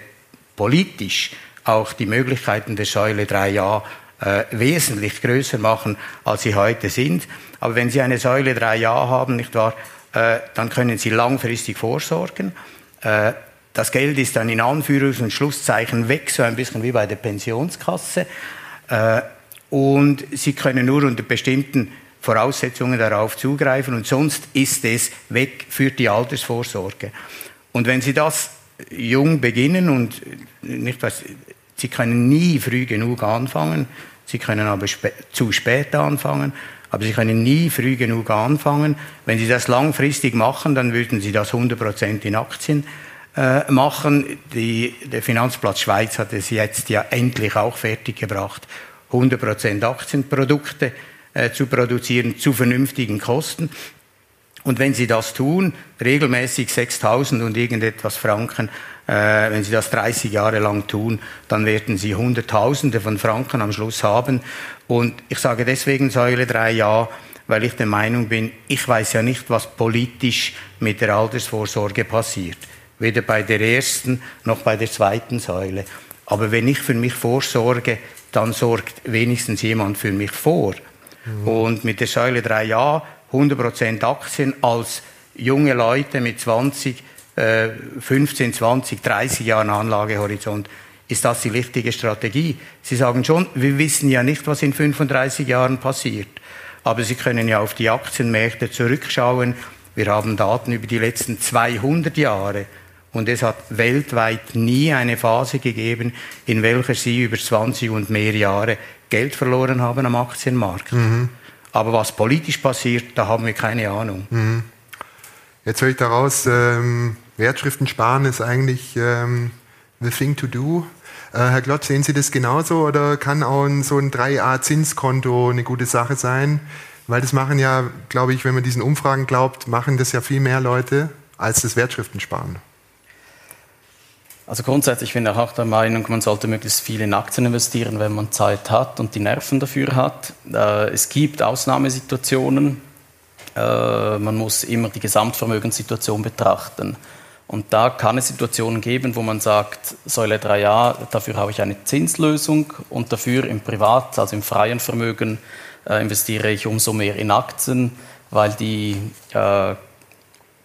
S5: politisch auch die Möglichkeiten der Säule 3a äh, wesentlich größer machen, als sie heute sind. Aber wenn Sie eine Säule 3a haben, nicht wahr, äh, dann können Sie langfristig vorsorgen. Äh, das Geld ist dann in Anführungs- und Schlusszeichen weg, so ein bisschen wie bei der Pensionskasse. Äh, und Sie können nur unter bestimmten Voraussetzungen darauf zugreifen und sonst ist es weg für die Altersvorsorge. Und wenn Sie das jung beginnen und nicht was, Sie können nie früh genug anfangen, Sie können aber spä zu spät anfangen, aber Sie können nie früh genug anfangen. Wenn Sie das langfristig machen, dann würden Sie das 100% in Aktien äh, machen. Die, der Finanzplatz Schweiz hat es jetzt ja endlich auch fertiggebracht, 100% Aktienprodukte äh, zu produzieren zu vernünftigen Kosten. Und wenn Sie das tun, regelmäßig 6.000 und irgendetwas Franken, äh, wenn Sie das 30 Jahre lang tun, dann werden Sie Hunderttausende von Franken am Schluss haben. Und ich sage deswegen Säule 3 ja, weil ich der Meinung bin, ich weiß ja nicht, was politisch mit der Altersvorsorge passiert weder bei der ersten noch bei der zweiten Säule. Aber wenn ich für mich vorsorge, dann sorgt wenigstens jemand für mich vor. Mhm. Und mit der Säule 3a 100% Aktien als junge Leute mit 20, äh, 15, 20, 30 Jahren Anlagehorizont, ist das die richtige Strategie? Sie sagen schon, wir wissen ja nicht, was in 35 Jahren passiert. Aber Sie können ja auf die Aktienmärkte zurückschauen. Wir haben Daten über die letzten 200 Jahre. Und es hat weltweit nie eine Phase gegeben, in welcher sie über 20 und mehr Jahre Geld verloren haben am Aktienmarkt. Mhm. Aber was politisch passiert, da haben wir keine Ahnung. Mhm.
S1: Jetzt höre ich daraus, ähm, Wertschriften sparen ist eigentlich ähm, the thing to do. Äh, Herr Glotz, sehen Sie das genauso oder kann auch ein, so ein 3a-Zinskonto eine gute Sache sein? Weil das machen ja, glaube ich, wenn man diesen Umfragen glaubt, machen das ja viel mehr Leute als das Wertschriften sparen.
S4: Also grundsätzlich bin ich auch der Meinung, man sollte möglichst viel in Aktien investieren, wenn man Zeit hat und die Nerven dafür hat. Äh, es gibt Ausnahmesituationen. Äh, man muss immer die Gesamtvermögenssituation betrachten. Und da kann es Situationen geben, wo man sagt, Säule 3a, dafür habe ich eine Zinslösung und dafür im Privat, also im freien Vermögen, äh, investiere ich umso mehr in Aktien, weil die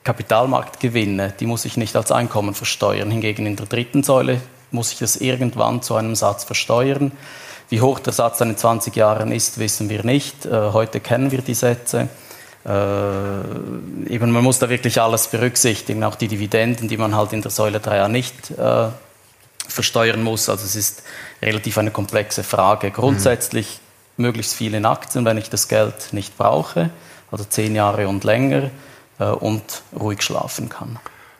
S4: Kapitalmarktgewinne, die muss ich nicht als Einkommen versteuern. Hingegen in der dritten Säule muss ich das irgendwann zu einem Satz versteuern. Wie hoch der Satz dann in 20 Jahren ist, wissen wir nicht. Äh, heute kennen wir die Sätze. Äh, eben, man muss da wirklich alles berücksichtigen, auch die Dividenden, die man halt in der Säule 3a nicht äh, versteuern muss. Also es ist relativ eine komplexe Frage. Grundsätzlich mhm. möglichst viele in Aktien, wenn ich das Geld nicht brauche, also zehn Jahre und länger und ruhig schlafen kann.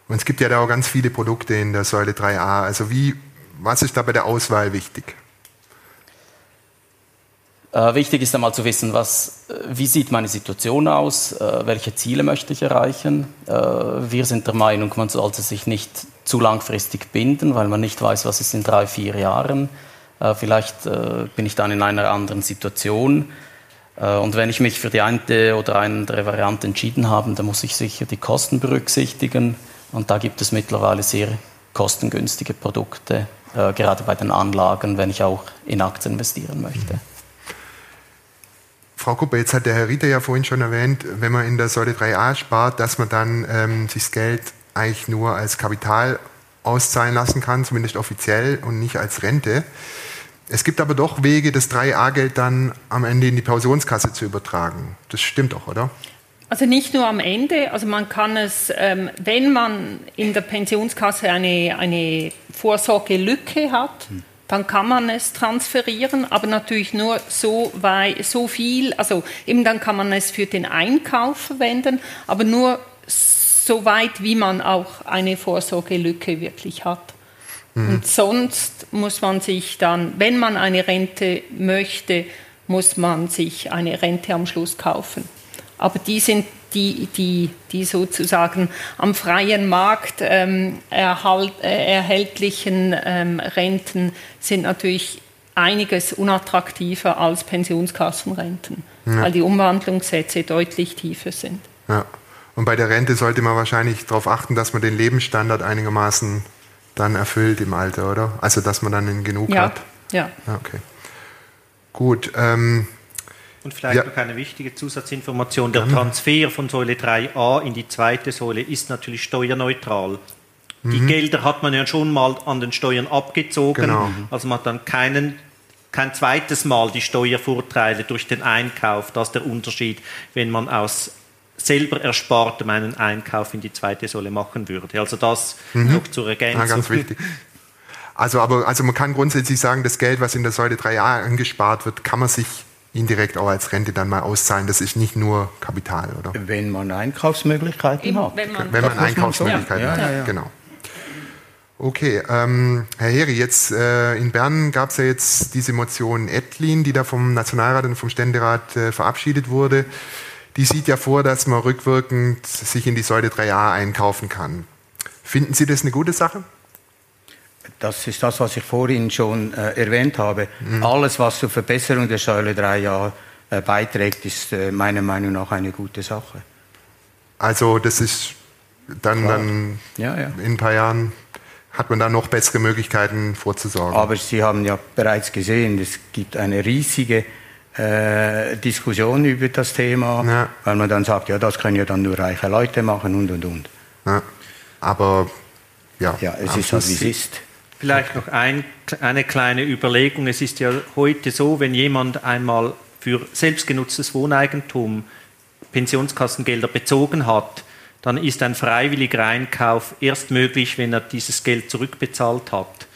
S1: Und es gibt ja da auch ganz viele Produkte in der Säule 3a. Also wie, was ist da bei der Auswahl wichtig?
S4: Äh, wichtig ist einmal zu wissen, was, äh, wie sieht meine Situation aus, äh, welche Ziele möchte ich erreichen. Äh, wir sind der Meinung, man sollte sich nicht zu langfristig binden, weil man nicht weiß, was ist in drei, vier Jahren. Äh, vielleicht bin ich dann in einer anderen Situation. Äh, und wenn ich mich für die eine oder andere Variante entschieden habe, dann muss ich sicher die Kosten berücksichtigen. Und da gibt es mittlerweile sehr kostengünstige Produkte, äh, gerade bei den Anlagen, wenn ich auch in Aktien investieren möchte.
S1: Frau Kuppe, jetzt hat der Herr Rieter ja vorhin schon erwähnt, wenn man in der Säule 3a spart, dass man dann ähm, sich das Geld eigentlich nur als Kapital auszahlen lassen kann, zumindest offiziell und nicht als Rente. Es gibt aber doch Wege, das 3a-Geld dann am Ende in die Pensionskasse zu übertragen. Das stimmt doch, oder?
S2: Also nicht nur am Ende, also man kann es, ähm, wenn man in der Pensionskasse eine, eine Vorsorgelücke hat, dann kann man es transferieren, aber natürlich nur so, weit, so viel, also eben dann kann man es für den Einkauf verwenden, aber nur so weit, wie man auch eine Vorsorgelücke wirklich hat. Mhm. Und sonst muss man sich dann, wenn man eine Rente möchte, muss man sich eine Rente am Schluss kaufen. Aber die sind die, die, die sozusagen am freien Markt ähm, erhalt, äh, erhältlichen ähm, Renten sind natürlich einiges unattraktiver als Pensionskassenrenten, ja. weil die Umwandlungssätze deutlich tiefer sind.
S1: Ja. Und bei der Rente sollte man wahrscheinlich darauf achten, dass man den Lebensstandard einigermaßen dann erfüllt im Alter, oder? Also dass man dann genug
S2: ja.
S1: hat.
S2: Ja.
S1: Okay. Gut. Ähm,
S3: und vielleicht ja. noch eine wichtige Zusatzinformation. Der Transfer von Säule 3a in die zweite Säule ist natürlich steuerneutral. Mhm. Die Gelder hat man ja schon mal an den Steuern abgezogen. Genau. Also man hat dann keinen, kein zweites Mal die Steuervorteile durch den Einkauf. Das ist der Unterschied, wenn man aus selber Erspartem einen Einkauf in die zweite Säule machen würde. Also das mhm. noch zur Ergänzung.
S1: Ja, ganz wichtig. Also, aber, also man kann grundsätzlich sagen, das Geld, was in der Säule 3a angespart wird, kann man sich indirekt auch als Rente dann mal auszahlen. Das ist nicht nur Kapital, oder?
S5: Wenn man Einkaufsmöglichkeiten Eben, hat.
S1: Wenn man, wenn man Einkaufsmöglichkeiten ja. hat, ja, ja, genau. Okay, ähm, Herr Heri, jetzt äh, in Bern gab es ja jetzt diese Motion Ettlin, die da vom Nationalrat und vom Ständerat äh, verabschiedet wurde. Die sieht ja vor, dass man rückwirkend sich in die Säule 3a einkaufen kann. Finden Sie das eine gute Sache?
S5: Das ist das, was ich vorhin schon äh, erwähnt habe. Mhm. Alles, was zur Verbesserung der Säule 3a äh, beiträgt, ist äh, meiner Meinung nach eine gute Sache.
S1: Also das ist dann, dann ja, ja. in ein paar Jahren hat man da noch bessere Möglichkeiten vorzusorgen.
S5: Aber Sie haben ja bereits gesehen, es gibt eine riesige äh, Diskussion über das Thema, ja. weil man dann sagt, ja, das können ja dann nur reiche Leute machen und und und.
S1: Ja. Aber ja,
S5: ja es ist halt, wie es ist.
S3: Vielleicht noch ein, eine kleine Überlegung. Es ist ja heute so, wenn jemand einmal für selbstgenutztes Wohneigentum Pensionskassengelder bezogen hat, dann ist ein freiwilliger Einkauf erst möglich, wenn er dieses Geld zurückbezahlt hat.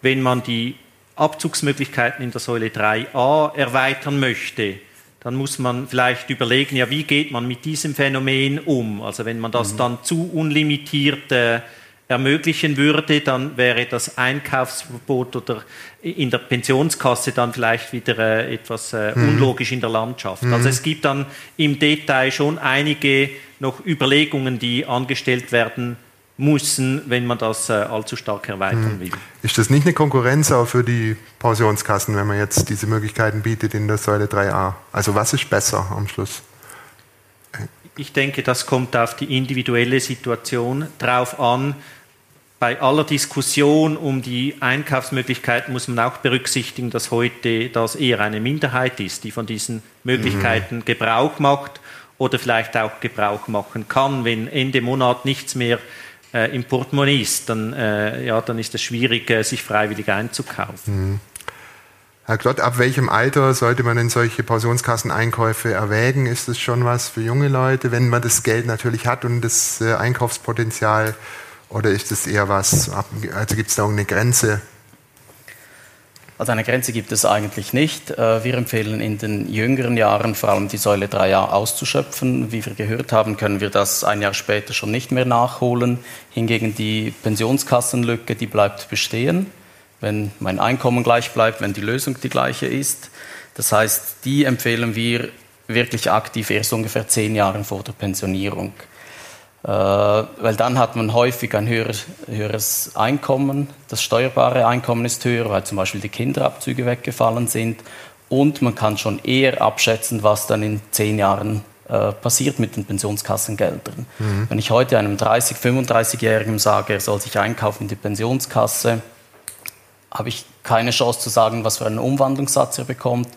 S3: Wenn man die Abzugsmöglichkeiten in der Säule 3a erweitern möchte, dann muss man vielleicht überlegen, ja, wie geht man mit diesem Phänomen um? Also wenn man das mhm. dann zu unlimitiert äh, ermöglichen würde, dann wäre das Einkaufsverbot oder in der Pensionskasse dann vielleicht wieder äh, etwas äh, mhm. unlogisch in der Landschaft. Mhm. Also es gibt dann im Detail schon einige noch Überlegungen, die angestellt werden müssen, wenn man das äh, allzu stark erweitern mhm. will.
S1: Ist das nicht eine Konkurrenz auch für die Pensionskassen, wenn man jetzt diese Möglichkeiten bietet in der Säule 3a? Also was ist besser am Schluss?
S3: Ich denke, das kommt auf die individuelle Situation drauf an. Bei aller Diskussion um die Einkaufsmöglichkeiten muss man auch berücksichtigen, dass heute das eher eine Minderheit ist, die von diesen Möglichkeiten mhm. Gebrauch macht oder vielleicht auch Gebrauch machen kann. Wenn Ende Monat nichts mehr äh, im Portemonnaie ist, dann, äh, ja, dann ist es schwierig, äh, sich freiwillig einzukaufen.
S1: Mhm. Herr Klott, ab welchem Alter sollte man denn solche Pensionskasseneinkäufe erwägen? Ist das schon was für junge Leute, wenn man das Geld natürlich hat und das äh, Einkaufspotenzial? Oder ist es eher was, also gibt es da eine Grenze?
S4: Also eine Grenze gibt es eigentlich nicht. Äh, wir empfehlen in den jüngeren Jahren vor allem die Säule 3a auszuschöpfen. Wie wir gehört haben, können wir das ein Jahr später schon nicht mehr nachholen. Hingegen die Pensionskassenlücke, die bleibt bestehen, wenn mein Einkommen gleich bleibt, wenn die Lösung die gleiche ist. Das heißt, die empfehlen wir wirklich aktiv erst ungefähr zehn Jahre vor der Pensionierung. Äh, weil dann hat man häufig ein höheres, höheres Einkommen. Das steuerbare Einkommen ist höher, weil zum Beispiel die Kinderabzüge weggefallen sind. Und man kann schon eher abschätzen, was dann in zehn Jahren äh, passiert mit den Pensionskassengeldern. Mhm. Wenn ich heute einem 30-, 35-Jährigen sage, er soll sich einkaufen in die Pensionskasse, habe ich keine Chance zu sagen, was für einen Umwandlungssatz er bekommt,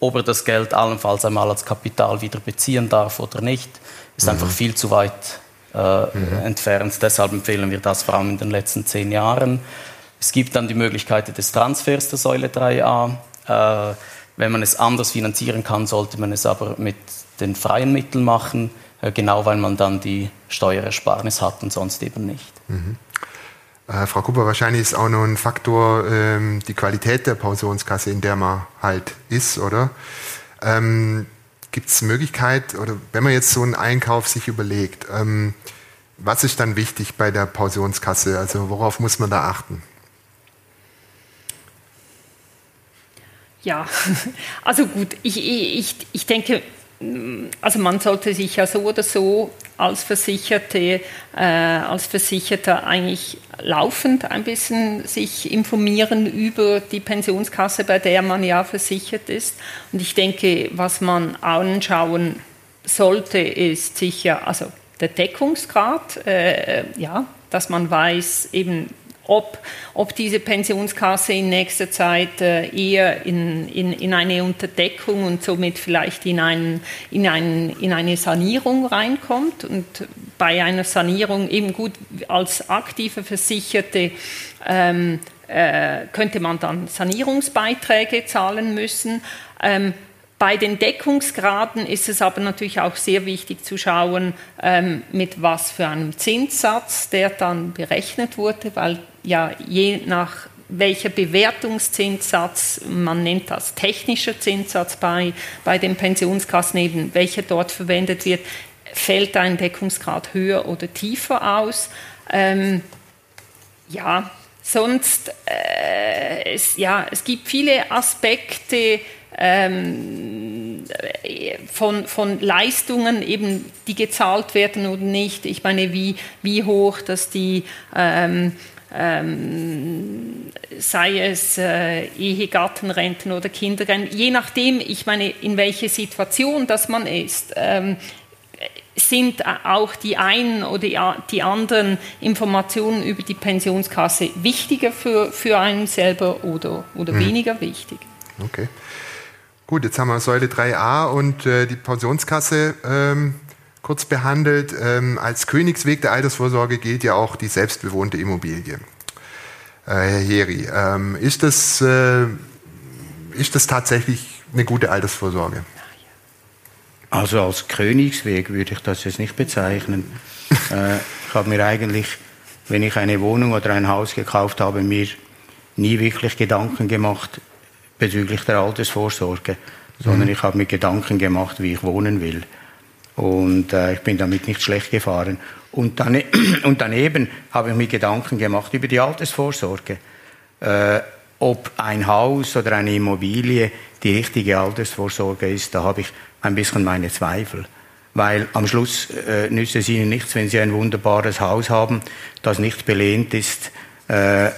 S4: ob er das Geld allenfalls einmal als Kapital wieder beziehen darf oder nicht. Ist mhm. einfach viel zu weit mhm. entfernt. Deshalb empfehlen wir das vor allem in den letzten zehn Jahren. Es gibt dann die Möglichkeit des Transfers der Säule 3a. Äh, wenn man es anders finanzieren kann, sollte man es aber mit den freien Mitteln machen, äh, genau weil man dann die Steuerersparnis hat und sonst eben nicht.
S1: Mhm. Äh, Frau Kupper, wahrscheinlich ist auch noch ein Faktor ähm, die Qualität der Pensionskasse, in der man halt ist, oder? Ähm, Gibt es Möglichkeit, oder wenn man jetzt so einen Einkauf sich überlegt, ähm, was ist dann wichtig bei der Pensionskasse? Also worauf muss man da achten?
S2: Ja, also gut, ich, ich, ich denke, also man sollte sich ja so oder so als Versicherte, äh, als Versicherter eigentlich laufend ein bisschen sich informieren über die Pensionskasse, bei der man ja versichert ist. Und ich denke, was man anschauen sollte, ist sicher, also der Deckungsgrad, äh, ja, dass man weiß, eben ob, ob diese Pensionskasse in nächster Zeit äh, eher in, in, in eine Unterdeckung und somit vielleicht in, ein, in, ein, in eine Sanierung reinkommt. Und bei einer Sanierung eben gut als aktive Versicherte ähm, äh, könnte man dann Sanierungsbeiträge zahlen müssen. Ähm, bei den Deckungsgraden ist es aber natürlich auch sehr wichtig zu schauen, ähm, mit was für einem Zinssatz der dann berechnet wurde, weil ja je nach welcher Bewertungszinssatz, man nennt das technischer Zinssatz bei, bei den Pensionskassen eben, welcher dort verwendet wird, fällt ein Deckungsgrad höher oder tiefer aus. Ähm, ja, sonst, äh, es, ja, es gibt viele Aspekte, ähm, von, von Leistungen, eben, die gezahlt werden oder nicht. Ich meine, wie, wie hoch, dass die, ähm, ähm, sei es äh, Ehegattenrenten oder Kinderrenten, je nachdem, ich meine, in welche Situation das man ist, ähm, sind auch die einen oder die anderen Informationen über die Pensionskasse wichtiger für, für einen selber oder, oder hm. weniger wichtig.
S1: Okay. Gut, jetzt haben wir Säule 3a und äh, die Pensionskasse ähm, kurz behandelt. Ähm, als Königsweg der Altersvorsorge gilt ja auch die selbstbewohnte Immobilie. Äh, Herr Heri, ähm, ist, das, äh, ist das tatsächlich eine gute Altersvorsorge?
S5: Also als Königsweg würde ich das jetzt nicht bezeichnen. äh, ich habe mir eigentlich, wenn ich eine Wohnung oder ein Haus gekauft habe, mir nie wirklich Gedanken gemacht, bezüglich der Altersvorsorge, sondern mhm. ich habe mir Gedanken gemacht, wie ich wohnen will. Und äh, ich bin damit nicht schlecht gefahren. Und, dann, und daneben habe ich mir Gedanken gemacht über die Altersvorsorge. Äh, ob ein Haus oder eine Immobilie die richtige Altersvorsorge ist, da habe ich ein bisschen meine Zweifel. Weil am Schluss äh, nützt es Ihnen nichts, wenn Sie ein wunderbares Haus haben, das nicht belehnt ist, äh,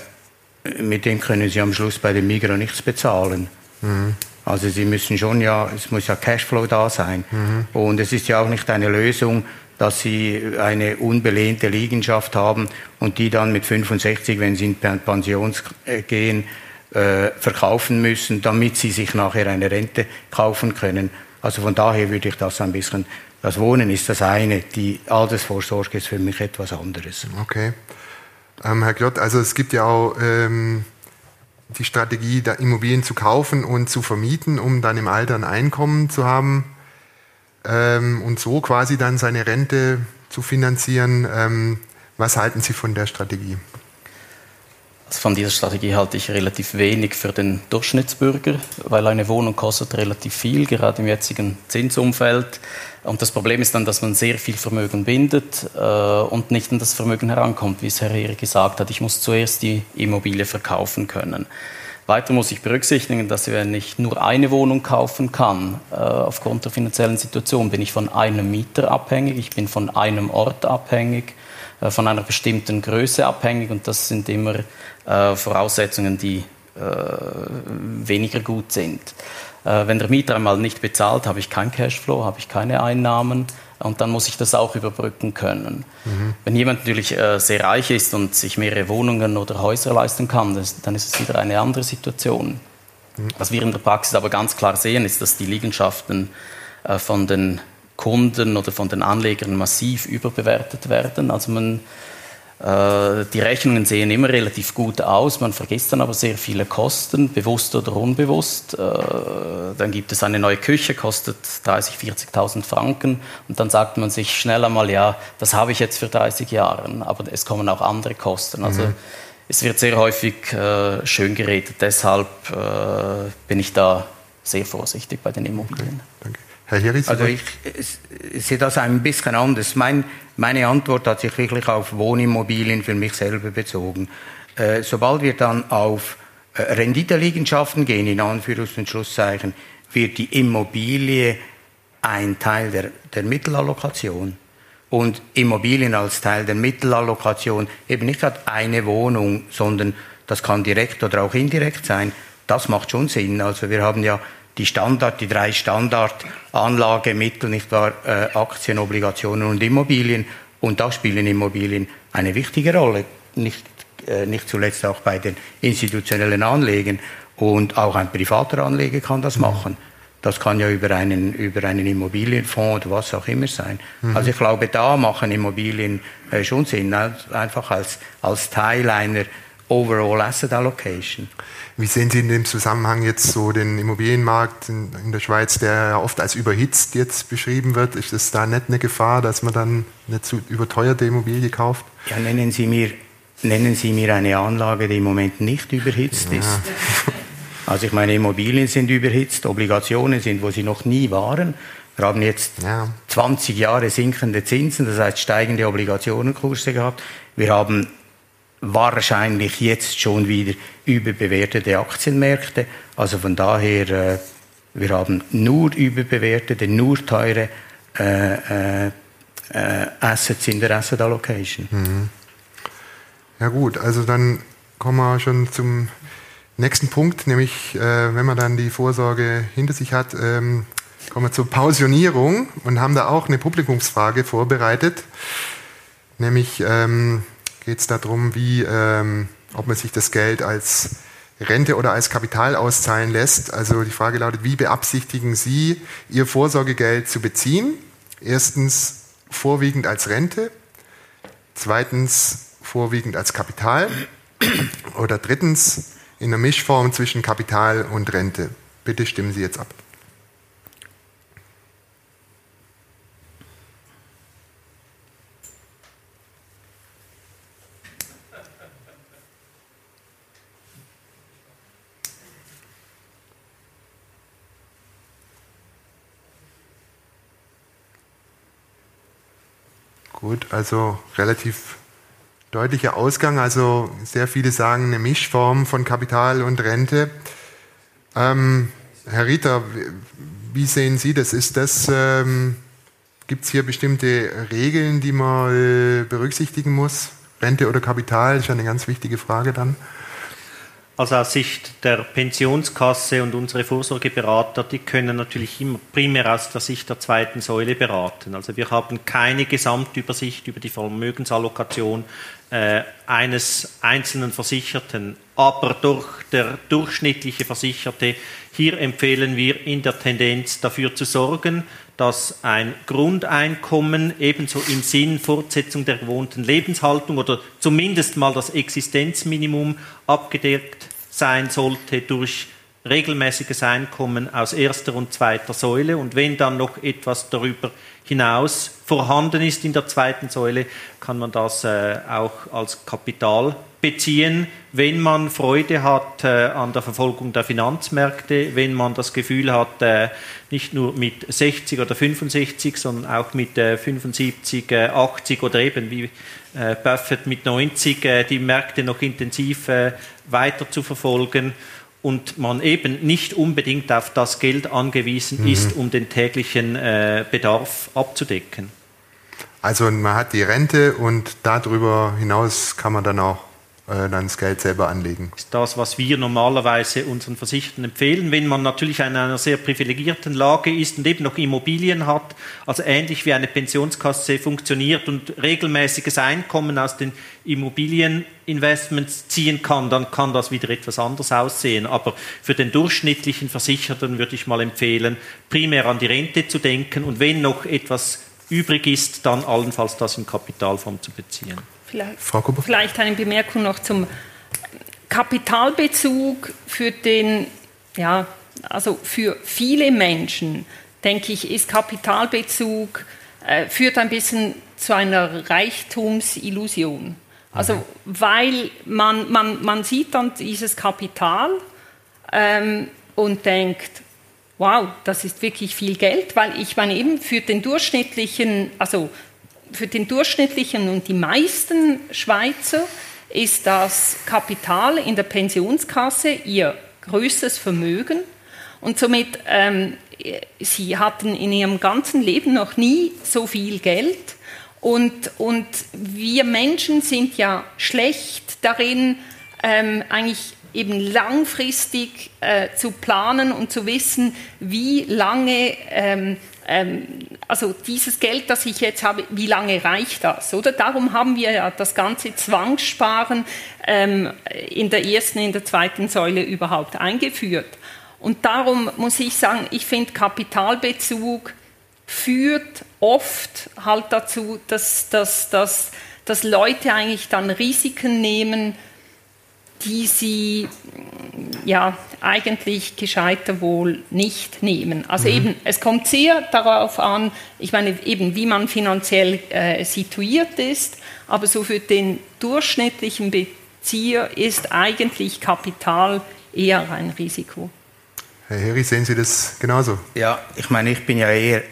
S5: mit dem können Sie am Schluss bei dem Migros nichts bezahlen. Mhm. Also Sie müssen schon ja, es muss ja Cashflow da sein. Mhm. Und es ist ja auch nicht eine Lösung, dass Sie eine unbelehnte Liegenschaft haben und die dann mit 65, wenn Sie in Pension gehen, äh, verkaufen müssen, damit Sie sich nachher eine Rente kaufen können. Also von daher würde ich das ein bisschen, das Wohnen ist das eine, die Altersvorsorge ist für mich etwas anderes.
S1: Okay. Ähm, Herr Glott, also es gibt ja auch ähm, die Strategie, da Immobilien zu kaufen und zu vermieten, um dann im Alter ein Einkommen zu haben ähm, und so quasi dann seine Rente zu finanzieren. Ähm, was halten Sie von der Strategie?
S4: Also von dieser Strategie halte ich relativ wenig für den Durchschnittsbürger, weil eine Wohnung kostet relativ viel, gerade im jetzigen Zinsumfeld. Und das Problem ist dann, dass man sehr viel Vermögen bindet äh, und nicht an das Vermögen herankommt, wie es Herr Ehre gesagt hat. Ich muss zuerst die Immobilie verkaufen können. Weiter muss ich berücksichtigen, dass wenn ich nur eine Wohnung kaufen kann, äh, aufgrund der finanziellen Situation, bin ich von einem Mieter abhängig, ich bin von einem Ort abhängig, äh, von einer bestimmten Größe abhängig und das sind immer äh, Voraussetzungen, die äh, weniger gut sind. Wenn der Mieter einmal nicht bezahlt, habe ich kein Cashflow, habe ich keine Einnahmen und dann muss ich das auch überbrücken können. Mhm. Wenn jemand natürlich äh, sehr reich ist und sich mehrere Wohnungen oder Häuser leisten kann, das, dann ist es wieder eine andere Situation. Mhm. Was wir in der Praxis aber ganz klar sehen, ist, dass die Liegenschaften äh, von den Kunden oder von den Anlegern massiv überbewertet werden. Also man äh, die Rechnungen sehen immer relativ gut aus, man vergisst dann aber sehr viele Kosten, bewusst oder unbewusst. Äh, dann gibt es eine neue Küche, kostet 30.000, 40.000 Franken und dann sagt man sich schnell einmal, ja, das habe ich jetzt für 30 Jahre, aber es kommen auch andere Kosten. Also mhm. es wird sehr häufig äh, schön geredet, deshalb bin ich da sehr vorsichtig bei den Immobilien. Okay,
S5: danke. Herr Hirris, also ich, sehe das ein bisschen anders. Mein, meine Antwort hat sich wirklich auf Wohnimmobilien für mich selber bezogen. Äh, sobald wir dann auf äh, Renditeliegenschaften gehen, in Anführungs- und Schlusszeichen, wird die Immobilie ein Teil der, der Mittelallokation. Und Immobilien als Teil der Mittelallokation, eben nicht gerade eine Wohnung, sondern das kann direkt oder auch indirekt sein, das macht schon Sinn. Also wir haben ja die Standard, die drei Standardanlagemittel, nicht wahr, äh, Aktien, Obligationen und Immobilien. Und da spielen Immobilien eine wichtige Rolle, nicht, äh, nicht zuletzt auch bei den institutionellen Anlegen. Und auch ein privater Anleger kann das machen. Das kann ja über einen, über einen Immobilienfonds oder was auch immer sein. Mhm. Also ich glaube, da machen Immobilien äh, schon Sinn, einfach als, als Teil einer Overall Asset Allocation.
S1: Wie sehen Sie in dem Zusammenhang jetzt so den Immobilienmarkt in, in der Schweiz, der ja oft als überhitzt jetzt beschrieben wird? Ist es da nicht eine Gefahr, dass man dann eine zu überteuerte Immobilie kauft?
S5: Ja, nennen Sie mir, nennen Sie mir eine Anlage, die im Moment nicht überhitzt ja. ist. Also ich meine, Immobilien sind überhitzt, Obligationen sind, wo sie noch nie waren. Wir haben jetzt ja. 20 Jahre sinkende Zinsen, das heißt steigende Obligationenkurse gehabt. Wir haben wahrscheinlich jetzt schon wieder überbewertete Aktienmärkte. Also von daher, äh, wir haben nur überbewertete, nur teure äh, äh, äh, Assets in der Asset Allocation. Mhm.
S1: Ja gut, also dann kommen wir schon zum nächsten Punkt, nämlich äh, wenn man dann die Vorsorge hinter sich hat, ähm, kommen wir zur Pausionierung und haben da auch eine Publikumsfrage vorbereitet, nämlich ähm, geht es darum, wie, ähm, ob man sich das Geld als Rente oder als Kapital auszahlen lässt. Also die Frage lautet, wie beabsichtigen Sie, Ihr Vorsorgegeld zu beziehen? Erstens vorwiegend als Rente, zweitens vorwiegend als Kapital oder drittens in einer Mischform zwischen Kapital und Rente. Bitte stimmen Sie jetzt ab. Gut, also relativ deutlicher Ausgang. Also sehr viele sagen eine Mischform von Kapital und Rente. Ähm, Herr Rieter, wie sehen Sie das? Ist das ähm, Gibt es hier bestimmte Regeln, die man äh, berücksichtigen muss? Rente oder Kapital ist ja eine ganz wichtige Frage dann.
S3: Also aus Sicht der Pensionskasse und unsere Vorsorgeberater, die können natürlich immer primär aus der Sicht der zweiten Säule beraten. Also wir haben keine Gesamtübersicht über die Vermögensallokation äh, eines einzelnen Versicherten, aber durch der durchschnittliche Versicherte, hier empfehlen wir in der Tendenz dafür zu sorgen, dass ein Grundeinkommen ebenso im Sinn Fortsetzung der gewohnten Lebenshaltung oder zumindest mal das Existenzminimum abgedeckt sein sollte durch regelmäßiges Einkommen aus erster und zweiter Säule. Und wenn dann noch etwas darüber hinaus vorhanden ist in der zweiten Säule, kann man das äh, auch als Kapital beziehen, wenn man Freude hat äh, an der Verfolgung der Finanzmärkte, wenn man das Gefühl hat, äh, nicht nur mit 60 oder 65, sondern auch mit äh, 75, 80 oder eben wie äh, Buffett mit 90 äh, die Märkte noch intensiv äh, weiter zu verfolgen und man eben nicht unbedingt auf das Geld angewiesen mhm. ist, um den täglichen Bedarf abzudecken.
S1: Also man hat die Rente und darüber hinaus kann man dann auch äh, dann das Geld selber anlegen.
S3: Das ist das, was wir normalerweise unseren Versicherten empfehlen. Wenn man natürlich in einer sehr privilegierten Lage ist und eben noch Immobilien hat, also ähnlich wie eine Pensionskasse funktioniert und regelmäßiges Einkommen aus den Immobilieninvestments ziehen kann, dann kann das wieder etwas anders aussehen. Aber für den durchschnittlichen Versicherten würde ich mal empfehlen, primär an die Rente zu denken und wenn noch etwas übrig ist, dann allenfalls das in Kapitalform zu beziehen.
S2: Vielleicht, Frau Kuber? Vielleicht eine Bemerkung noch zum Kapitalbezug für den, ja, also für viele Menschen, denke ich, ist Kapitalbezug, äh, führt ein bisschen zu einer Reichtumsillusion. Also, mhm. weil man, man, man sieht dann dieses Kapital ähm, und denkt, wow, das ist wirklich viel Geld, weil ich meine eben für den durchschnittlichen, also für den durchschnittlichen und die meisten Schweizer ist das Kapital in der Pensionskasse ihr größtes Vermögen. Und somit ähm, sie hatten in ihrem ganzen Leben noch nie so viel Geld. Und, und wir Menschen sind ja schlecht darin, ähm, eigentlich eben langfristig äh, zu planen und zu wissen, wie lange, ähm, also dieses Geld, das ich jetzt habe, wie lange reicht das? Oder darum haben wir ja das ganze Zwangssparen ähm, in der ersten, in der zweiten Säule überhaupt eingeführt. Und darum muss ich sagen, ich finde Kapitalbezug führt oft halt dazu, dass, dass, dass, dass Leute eigentlich dann Risiken nehmen, die sie ja eigentlich gescheiter wohl nicht nehmen. Also mhm. eben, es kommt sehr darauf an, ich meine eben, wie man finanziell äh, situiert ist, aber so für den durchschnittlichen Bezieher ist eigentlich Kapital eher ein Risiko.
S1: Herr Heri, sehen Sie das genauso?
S5: Ja, ich meine, ich bin ja eher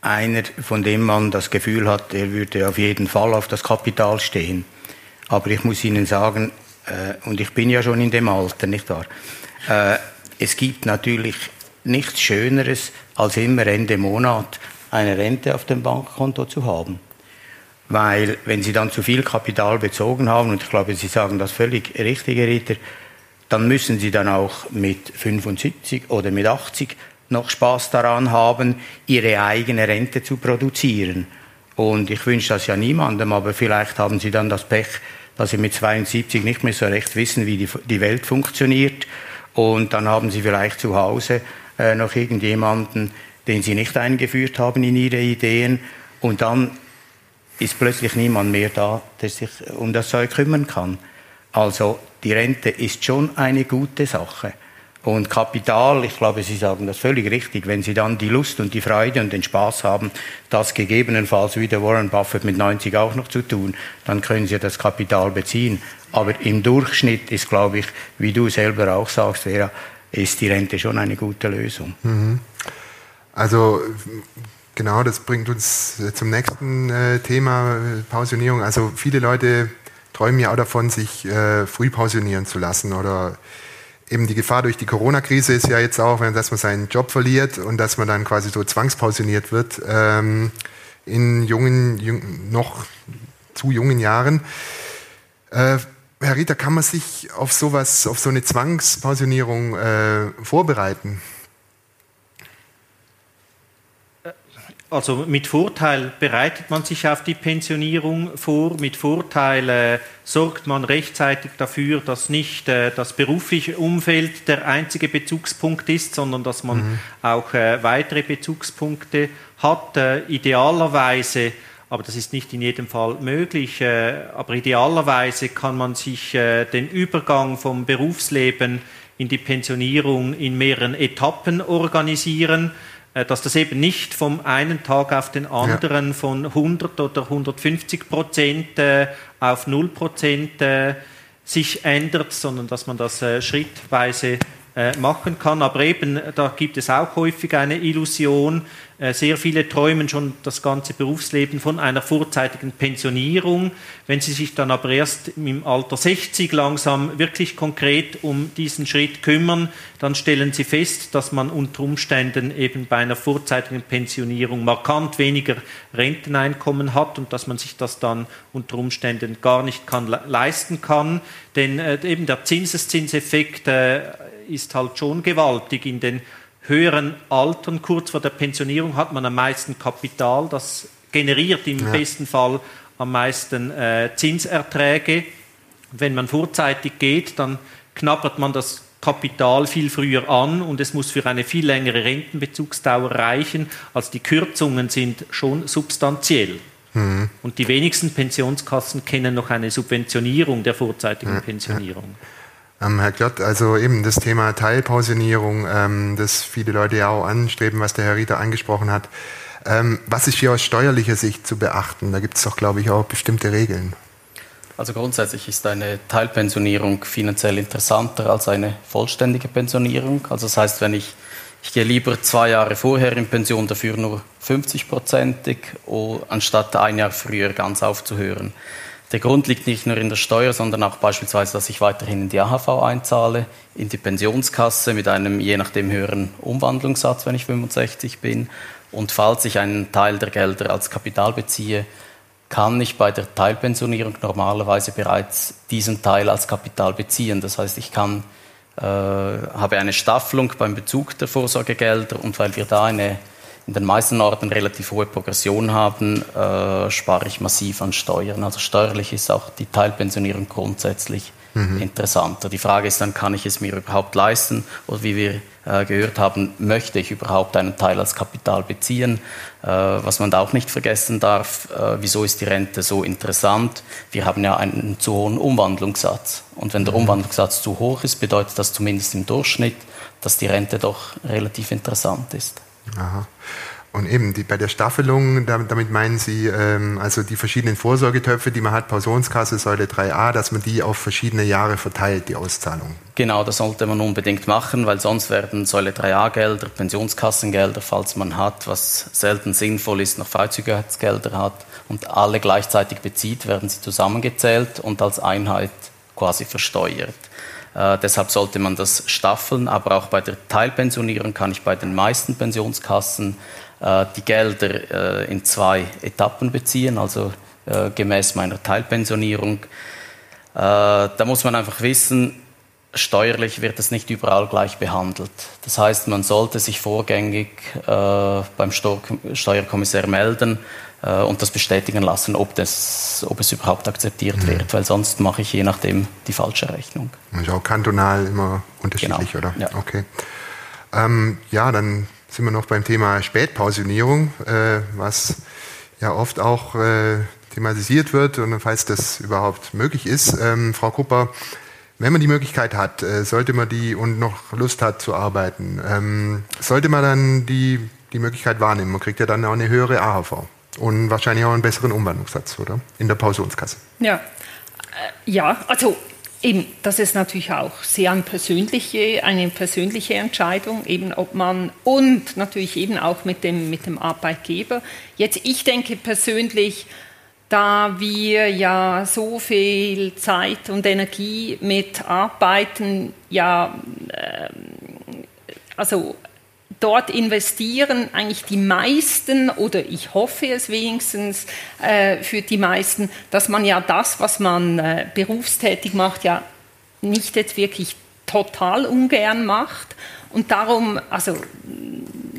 S5: einer, von dem man das Gefühl hat, er würde auf jeden Fall auf das Kapital stehen. Aber ich muss Ihnen sagen, äh, und ich bin ja schon in dem Alter, nicht wahr? Äh, es gibt natürlich nichts Schöneres, als immer Ende Monat eine Rente auf dem Bankkonto zu haben. Weil, wenn Sie dann zu viel Kapital bezogen haben, und ich glaube, Sie sagen das völlig richtig, Herr Ritter, dann müssen Sie dann auch mit 75 oder mit 80 noch Spaß daran haben, Ihre eigene Rente zu produzieren. Und ich wünsche das ja niemandem, aber vielleicht haben Sie dann das Pech, dass sie mit 72 nicht mehr so recht wissen, wie die, die Welt funktioniert. Und dann haben sie vielleicht zu Hause äh, noch irgendjemanden, den sie nicht eingeführt haben in ihre Ideen. Und dann ist plötzlich niemand mehr da, der sich um das Zeug kümmern kann. Also die Rente ist schon eine gute Sache. Und Kapital, ich glaube, Sie sagen das völlig richtig, wenn Sie dann die Lust und die Freude und den Spaß haben, das gegebenenfalls wie der Warren Buffett mit 90 auch noch zu tun, dann können Sie das Kapital beziehen. Aber im Durchschnitt ist, glaube ich, wie du selber auch sagst, Vera, ist die Rente schon eine gute Lösung. Mhm.
S1: Also genau, das bringt uns zum nächsten äh, Thema, äh, Pensionierung. Also viele Leute träumen ja auch davon, sich äh, früh pensionieren zu lassen oder eben die Gefahr durch die Corona-Krise ist ja jetzt auch, dass man seinen Job verliert und dass man dann quasi so zwangspensioniert wird ähm, in jungen, jung, noch zu jungen Jahren. Äh, Herr Rieter, kann man sich auf sowas, auf so eine Zwangspensionierung äh, vorbereiten?
S3: Also mit Vorteil bereitet man sich auf die Pensionierung vor, mit Vorteil äh, sorgt man rechtzeitig dafür, dass nicht äh, das berufliche Umfeld der einzige Bezugspunkt ist, sondern dass man mhm. auch äh, weitere Bezugspunkte hat. Äh, idealerweise, aber das ist nicht in jedem Fall möglich, äh, aber idealerweise kann man sich äh, den Übergang vom Berufsleben in die Pensionierung in mehreren Etappen organisieren. Äh, dass das eben nicht vom einen Tag auf den anderen ja. von 100 oder 150 Prozent äh, auf 0 Prozent äh, sich ändert, sondern dass man das schrittweise machen kann. Aber eben, da gibt es auch häufig eine Illusion, äh, sehr viele träumen schon das ganze Berufsleben von einer vorzeitigen Pensionierung. Wenn sie sich dann aber erst im Alter 60 langsam wirklich konkret um diesen Schritt kümmern, dann stellen sie fest, dass man unter Umständen eben bei einer vorzeitigen Pensionierung markant weniger Renteneinkommen hat und dass man sich das dann unter Umständen gar nicht kann, leisten kann. Denn äh, eben der Zinseszinseffekt äh, ist halt schon gewaltig in den höheren Altern, kurz vor der Pensionierung, hat man am meisten Kapital. Das generiert im ja. besten Fall am meisten äh, Zinserträge. wenn man vorzeitig geht, dann knabbert man das Kapital viel früher an und es muss für eine viel längere Rentenbezugsdauer reichen. Also die Kürzungen sind schon substanziell. Mhm. Und die wenigsten Pensionskassen kennen noch eine Subventionierung der vorzeitigen ja, Pensionierung. Ja.
S1: Ähm, Herr Klott, also eben das Thema Teilpensionierung, ähm, das viele Leute ja auch anstreben, was der Herr Rieter angesprochen hat. Ähm, was ist hier aus steuerlicher Sicht zu beachten? Da gibt es doch, glaube ich, auch bestimmte Regeln.
S4: Also grundsätzlich ist eine Teilpensionierung finanziell interessanter als eine vollständige Pensionierung. Also das heißt, wenn ich, ich gehe lieber zwei Jahre vorher in Pension, dafür nur 50-prozentig, anstatt ein Jahr früher ganz aufzuhören. Der Grund liegt nicht nur in der Steuer, sondern auch beispielsweise, dass ich weiterhin in die AHV einzahle, in die Pensionskasse mit einem je nachdem höheren Umwandlungssatz, wenn ich 65 bin. Und falls ich einen Teil der Gelder als Kapital beziehe, kann ich bei der Teilpensionierung normalerweise bereits diesen Teil als Kapital beziehen. Das heißt, ich kann, äh, habe eine Staffelung beim Bezug der Vorsorgegelder und weil wir da eine in den meisten Orten relativ hohe Progression haben, äh, spare ich massiv an Steuern. Also steuerlich ist auch die Teilpensionierung grundsätzlich mhm. interessanter. Die Frage ist dann, kann ich es mir überhaupt leisten? Oder wie wir äh, gehört haben, möchte ich überhaupt einen Teil als Kapital beziehen? Äh, was man da auch nicht vergessen darf, äh, wieso ist die Rente so interessant? Wir haben ja einen zu hohen Umwandlungssatz. Und wenn der mhm. Umwandlungssatz zu hoch ist, bedeutet das zumindest im Durchschnitt, dass die Rente doch relativ interessant ist.
S1: Aha. Und eben die, bei der Staffelung, damit meinen Sie ähm, also die verschiedenen Vorsorgetöpfe, die man hat, Pensionskasse, Säule 3a, dass man die auf verschiedene Jahre verteilt, die Auszahlung.
S4: Genau, das sollte man unbedingt machen, weil sonst werden Säule 3a-Gelder, Pensionskassengelder, falls man hat, was selten sinnvoll ist, noch Freizügigkeitsgelder hat und alle gleichzeitig bezieht, werden sie zusammengezählt und als Einheit quasi versteuert. Äh, deshalb sollte man das staffeln, aber auch bei der Teilpensionierung kann ich bei den meisten Pensionskassen äh, die Gelder äh, in zwei Etappen beziehen, also äh, gemäß meiner Teilpensionierung. Äh, da muss man einfach wissen, steuerlich wird es nicht überall gleich behandelt. Das heißt, man sollte sich vorgängig äh, beim Steuerkommissär melden, äh, und das bestätigen lassen, ob, das, ob es überhaupt akzeptiert mhm. wird, weil sonst mache ich je nachdem die falsche Rechnung.
S1: Ist auch kantonal immer unterschiedlich, genau. oder?
S4: Ja.
S1: Okay. Ähm, ja, dann sind wir noch beim Thema Spätpensionierung, äh, was ja oft auch äh, thematisiert wird und falls das überhaupt möglich ist. Ähm, Frau Kupper, wenn man die Möglichkeit hat, äh, sollte man die und noch Lust hat zu arbeiten, ähm, sollte man dann die, die Möglichkeit wahrnehmen. Man kriegt ja dann auch eine höhere AHV und wahrscheinlich auch einen besseren Umwandlungssatz, oder? In der Pensionskasse.
S2: Ja, äh, ja also eben, das ist natürlich auch sehr eine persönliche, eine persönliche Entscheidung, eben ob man und natürlich eben auch mit dem, mit dem Arbeitgeber. Jetzt, ich denke persönlich, da wir ja so viel Zeit und Energie mit Arbeiten ja, äh, also dort investieren eigentlich die meisten, oder ich hoffe es wenigstens äh, für die meisten, dass man ja das, was man äh, berufstätig macht, ja nicht jetzt wirklich total ungern macht. Und darum, also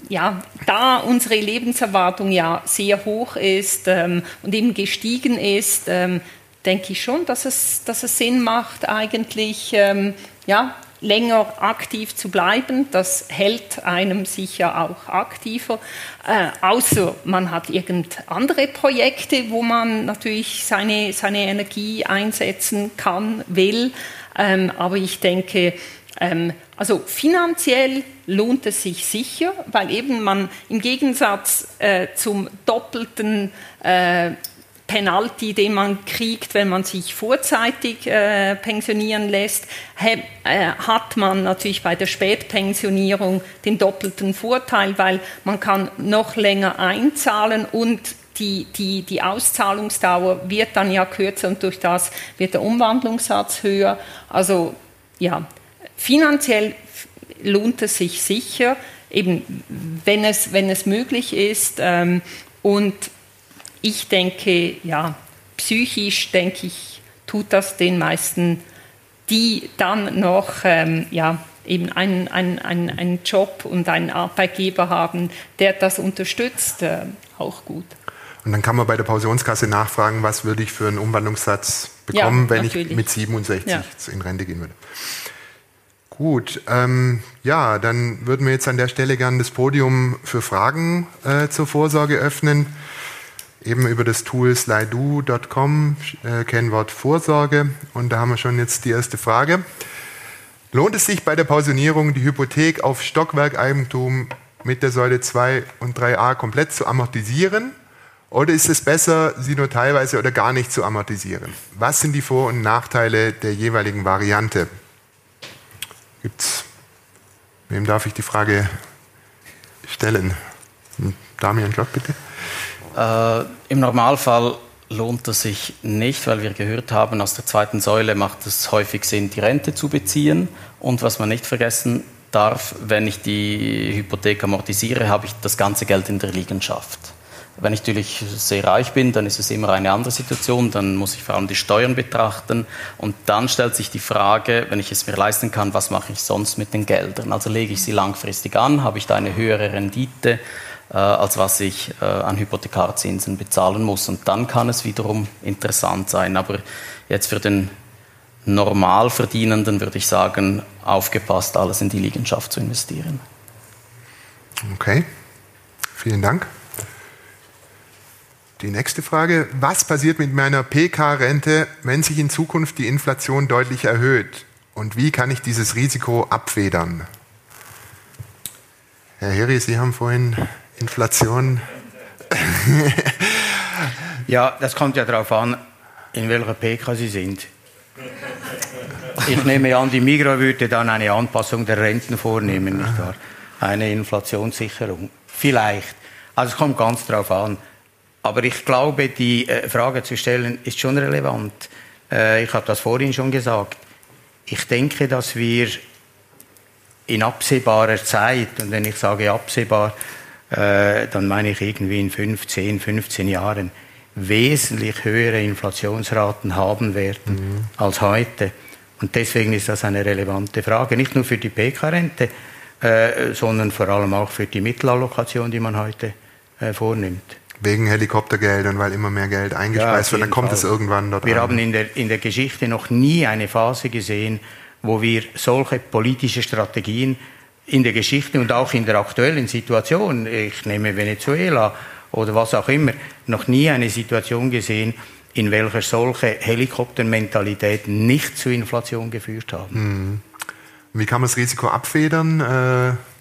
S2: ja, da unsere Lebenserwartung ja sehr hoch ist ähm, und eben gestiegen ist, ähm, denke ich schon, dass es, dass es Sinn macht, eigentlich ähm, ja, länger aktiv zu bleiben. Das hält einem sicher auch aktiver. Äh, außer man hat irgend andere Projekte, wo man natürlich seine, seine Energie einsetzen kann, will. Ähm, aber ich denke, ähm, also finanziell lohnt es sich sicher, weil eben man im Gegensatz äh, zum doppelten äh, Penalty, den man kriegt, wenn man sich vorzeitig äh, pensionieren lässt, he, äh, hat man natürlich bei der Spätpensionierung den doppelten Vorteil, weil man kann noch länger einzahlen und die, die, die Auszahlungsdauer wird dann ja kürzer und durch das wird der Umwandlungssatz höher. Also ja, finanziell lohnt es sich sicher, eben wenn es, wenn es möglich ist. Ähm, und ich denke, ja, psychisch denke ich, tut das den meisten, die dann noch ähm, ja, eben einen, einen, einen, einen Job und einen Arbeitgeber haben, der das unterstützt, äh, auch gut.
S1: Und dann kann man bei der Pensionskasse nachfragen, was würde ich für einen Umwandlungssatz bekommen, ja, wenn ich mit 67 ja. in Rente gehen würde. Gut, ähm, ja, dann würden wir jetzt an der Stelle gerne das Podium für Fragen äh, zur Vorsorge öffnen eben über das Tool slido.com, äh, Kennwort Vorsorge. Und da haben wir schon jetzt die erste Frage. Lohnt es sich bei der Pausionierung, die Hypothek auf Stockwerkeigentum mit der Säule 2 und 3a komplett zu amortisieren? Oder ist es besser, sie nur teilweise oder gar nicht zu amortisieren? Was sind die Vor- und Nachteile der jeweiligen Variante? Gibt's, wem darf ich die Frage stellen? Damian Glock, bitte.
S4: Äh, Im Normalfall lohnt es sich nicht, weil wir gehört haben, aus der zweiten Säule macht es häufig Sinn, die Rente zu beziehen. Und was man nicht vergessen darf, wenn ich die Hypothek amortisiere, habe ich das ganze Geld in der Liegenschaft. Wenn ich natürlich sehr reich bin, dann ist es immer eine andere Situation, dann muss ich vor allem die Steuern betrachten und dann stellt sich die Frage, wenn ich es mir leisten kann, was mache ich sonst mit den Geldern? Also lege ich sie langfristig an, habe ich da eine höhere Rendite, äh, als was ich äh, an Hypothekarzinsen bezahlen muss und dann kann es wiederum interessant sein. Aber jetzt für den Normalverdienenden würde ich sagen, aufgepasst, alles in die Liegenschaft zu investieren.
S1: Okay, vielen Dank. Die nächste Frage, was passiert mit meiner PK-Rente, wenn sich in Zukunft die Inflation deutlich erhöht? Und wie kann ich dieses Risiko abfedern? Herr Heri, Sie haben vorhin Inflation.
S5: ja, das kommt ja darauf an, in welcher PK Sie sind. Ich nehme an, die Migros würde dann eine Anpassung der Renten vornehmen, nicht wahr? Eine Inflationssicherung. Vielleicht. Also es kommt ganz darauf an. Aber ich glaube, die äh, Frage zu stellen ist schon relevant. Äh, ich habe das vorhin schon gesagt. Ich denke, dass wir in absehbarer Zeit, und wenn ich sage absehbar, äh, dann meine ich irgendwie in 15, 15 Jahren, wesentlich höhere Inflationsraten haben werden mhm. als heute. Und deswegen ist das eine relevante Frage, nicht nur für die PK-Rente, sondern vor allem auch für die Mittelallokation, die man heute vornimmt.
S1: Wegen Helikoptergeldern, weil immer mehr Geld eingespeist ja, wird, dann kommt Fall. es irgendwann dort
S5: Wir an. haben in der, in der Geschichte noch nie eine Phase gesehen, wo wir solche politische Strategien in der Geschichte und auch in der aktuellen Situation, ich nehme Venezuela oder was auch immer, noch nie eine Situation gesehen, in welcher solche Helikoptermentalität nicht zu Inflation geführt haben.
S1: Hm. Wie kann man das Risiko abfedern? Äh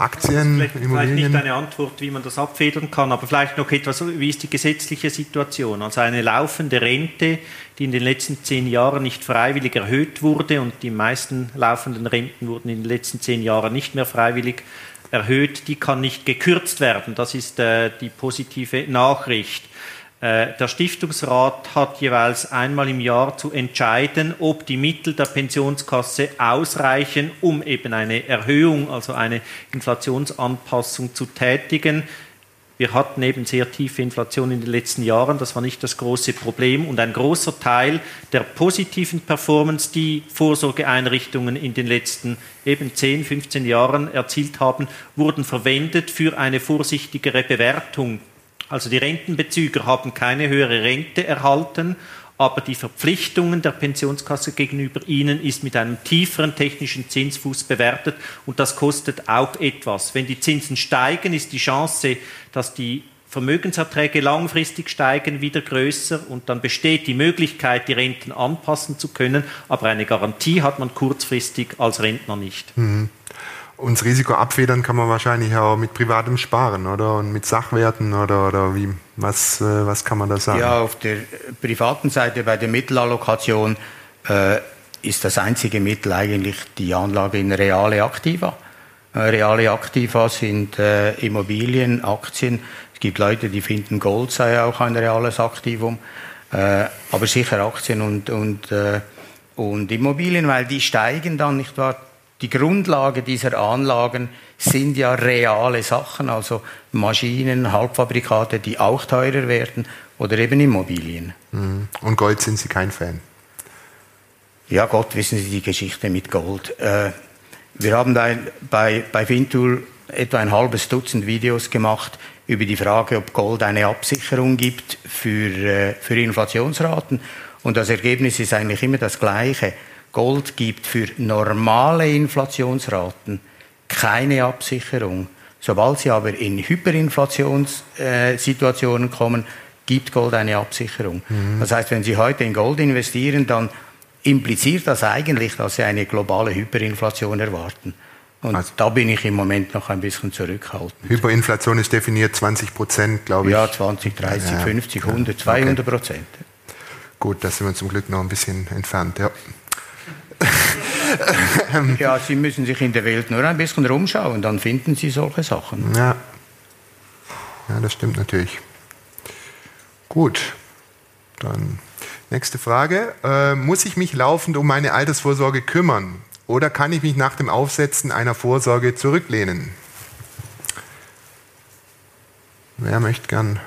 S1: Aktien,
S3: vielleicht, Immobilien? Vielleicht nicht eine Antwort, wie man das abfedern kann, aber vielleicht noch etwas, wie ist die gesetzliche Situation? Also eine laufende Rente, die in den letzten zehn Jahren nicht freiwillig erhöht wurde und die meisten laufenden Renten wurden in den letzten zehn Jahren nicht mehr freiwillig erhöht, die kann nicht gekürzt werden. Das ist äh, die positive Nachricht. Äh, der Stiftungsrat hat jeweils einmal im Jahr zu entscheiden, ob die Mittel der Pensionskasse ausreichen, um eben eine Erhöhung, also eine Inflationsanpassung zu tätigen. Wir hatten eben sehr tiefe Inflation in den letzten Jahren, das war nicht das große Problem. Und ein großer Teil der positiven Performance, die Vorsorgeeinrichtungen in den letzten eben 10, 15 Jahren erzielt haben, wurden verwendet für eine vorsichtigere Bewertung also die Rentenbezüger haben keine höhere Rente erhalten, aber die Verpflichtungen der Pensionskasse gegenüber ihnen ist mit einem tieferen technischen Zinsfuß bewertet und das kostet auch etwas. Wenn die Zinsen steigen, ist die Chance, dass die Vermögenserträge langfristig steigen, wieder größer und dann besteht die Möglichkeit, die Renten anpassen zu können, aber eine Garantie hat man kurzfristig als Rentner nicht.
S1: Mhm. Und das Risiko abfedern kann man wahrscheinlich auch mit privatem Sparen, oder? Und mit Sachwerten oder, oder wie? Was, äh, was kann man da sagen?
S5: Ja, auf der privaten Seite bei der Mittelallokation äh, ist das einzige Mittel eigentlich die Anlage in reale Aktiva. Äh, reale Aktiva sind äh, Immobilien, Aktien. Es gibt Leute, die finden Gold sei auch ein reales Aktivum. Äh, aber sicher Aktien und, und, und Immobilien, weil die steigen dann, nicht wahr? Die Grundlage dieser Anlagen sind ja reale Sachen, also Maschinen, Halbfabrikate, die auch teurer werden oder eben Immobilien.
S1: Mhm. Und Gold sind Sie kein Fan?
S5: Ja, Gott, wissen Sie die Geschichte mit Gold. Äh, wir haben da bei, bei Fintool etwa ein halbes Dutzend Videos gemacht über die Frage, ob Gold eine Absicherung gibt für, äh, für Inflationsraten. Und das Ergebnis ist eigentlich immer das gleiche. Gold gibt für normale Inflationsraten keine Absicherung. Sobald sie aber in Hyperinflationssituationen kommen, gibt Gold eine Absicherung. Mhm. Das heißt, wenn Sie heute in Gold investieren, dann impliziert das eigentlich, dass Sie eine globale Hyperinflation erwarten. Und also, da bin ich im Moment noch ein bisschen zurückhaltend.
S1: Hyperinflation ist definiert 20 Prozent, glaube ich.
S5: Ja, 20, 30, ja, 50, 100, 200 Prozent.
S1: Okay. Gut, da sind wir zum Glück noch ein bisschen entfernt. Ja.
S5: ja, Sie müssen sich in der Welt nur ein bisschen rumschauen, dann finden Sie solche Sachen.
S1: Ja, ja das stimmt natürlich. Gut. Dann nächste Frage. Äh, muss ich mich laufend um meine Altersvorsorge kümmern oder kann ich mich nach dem Aufsetzen einer Vorsorge zurücklehnen? Wer möchte gern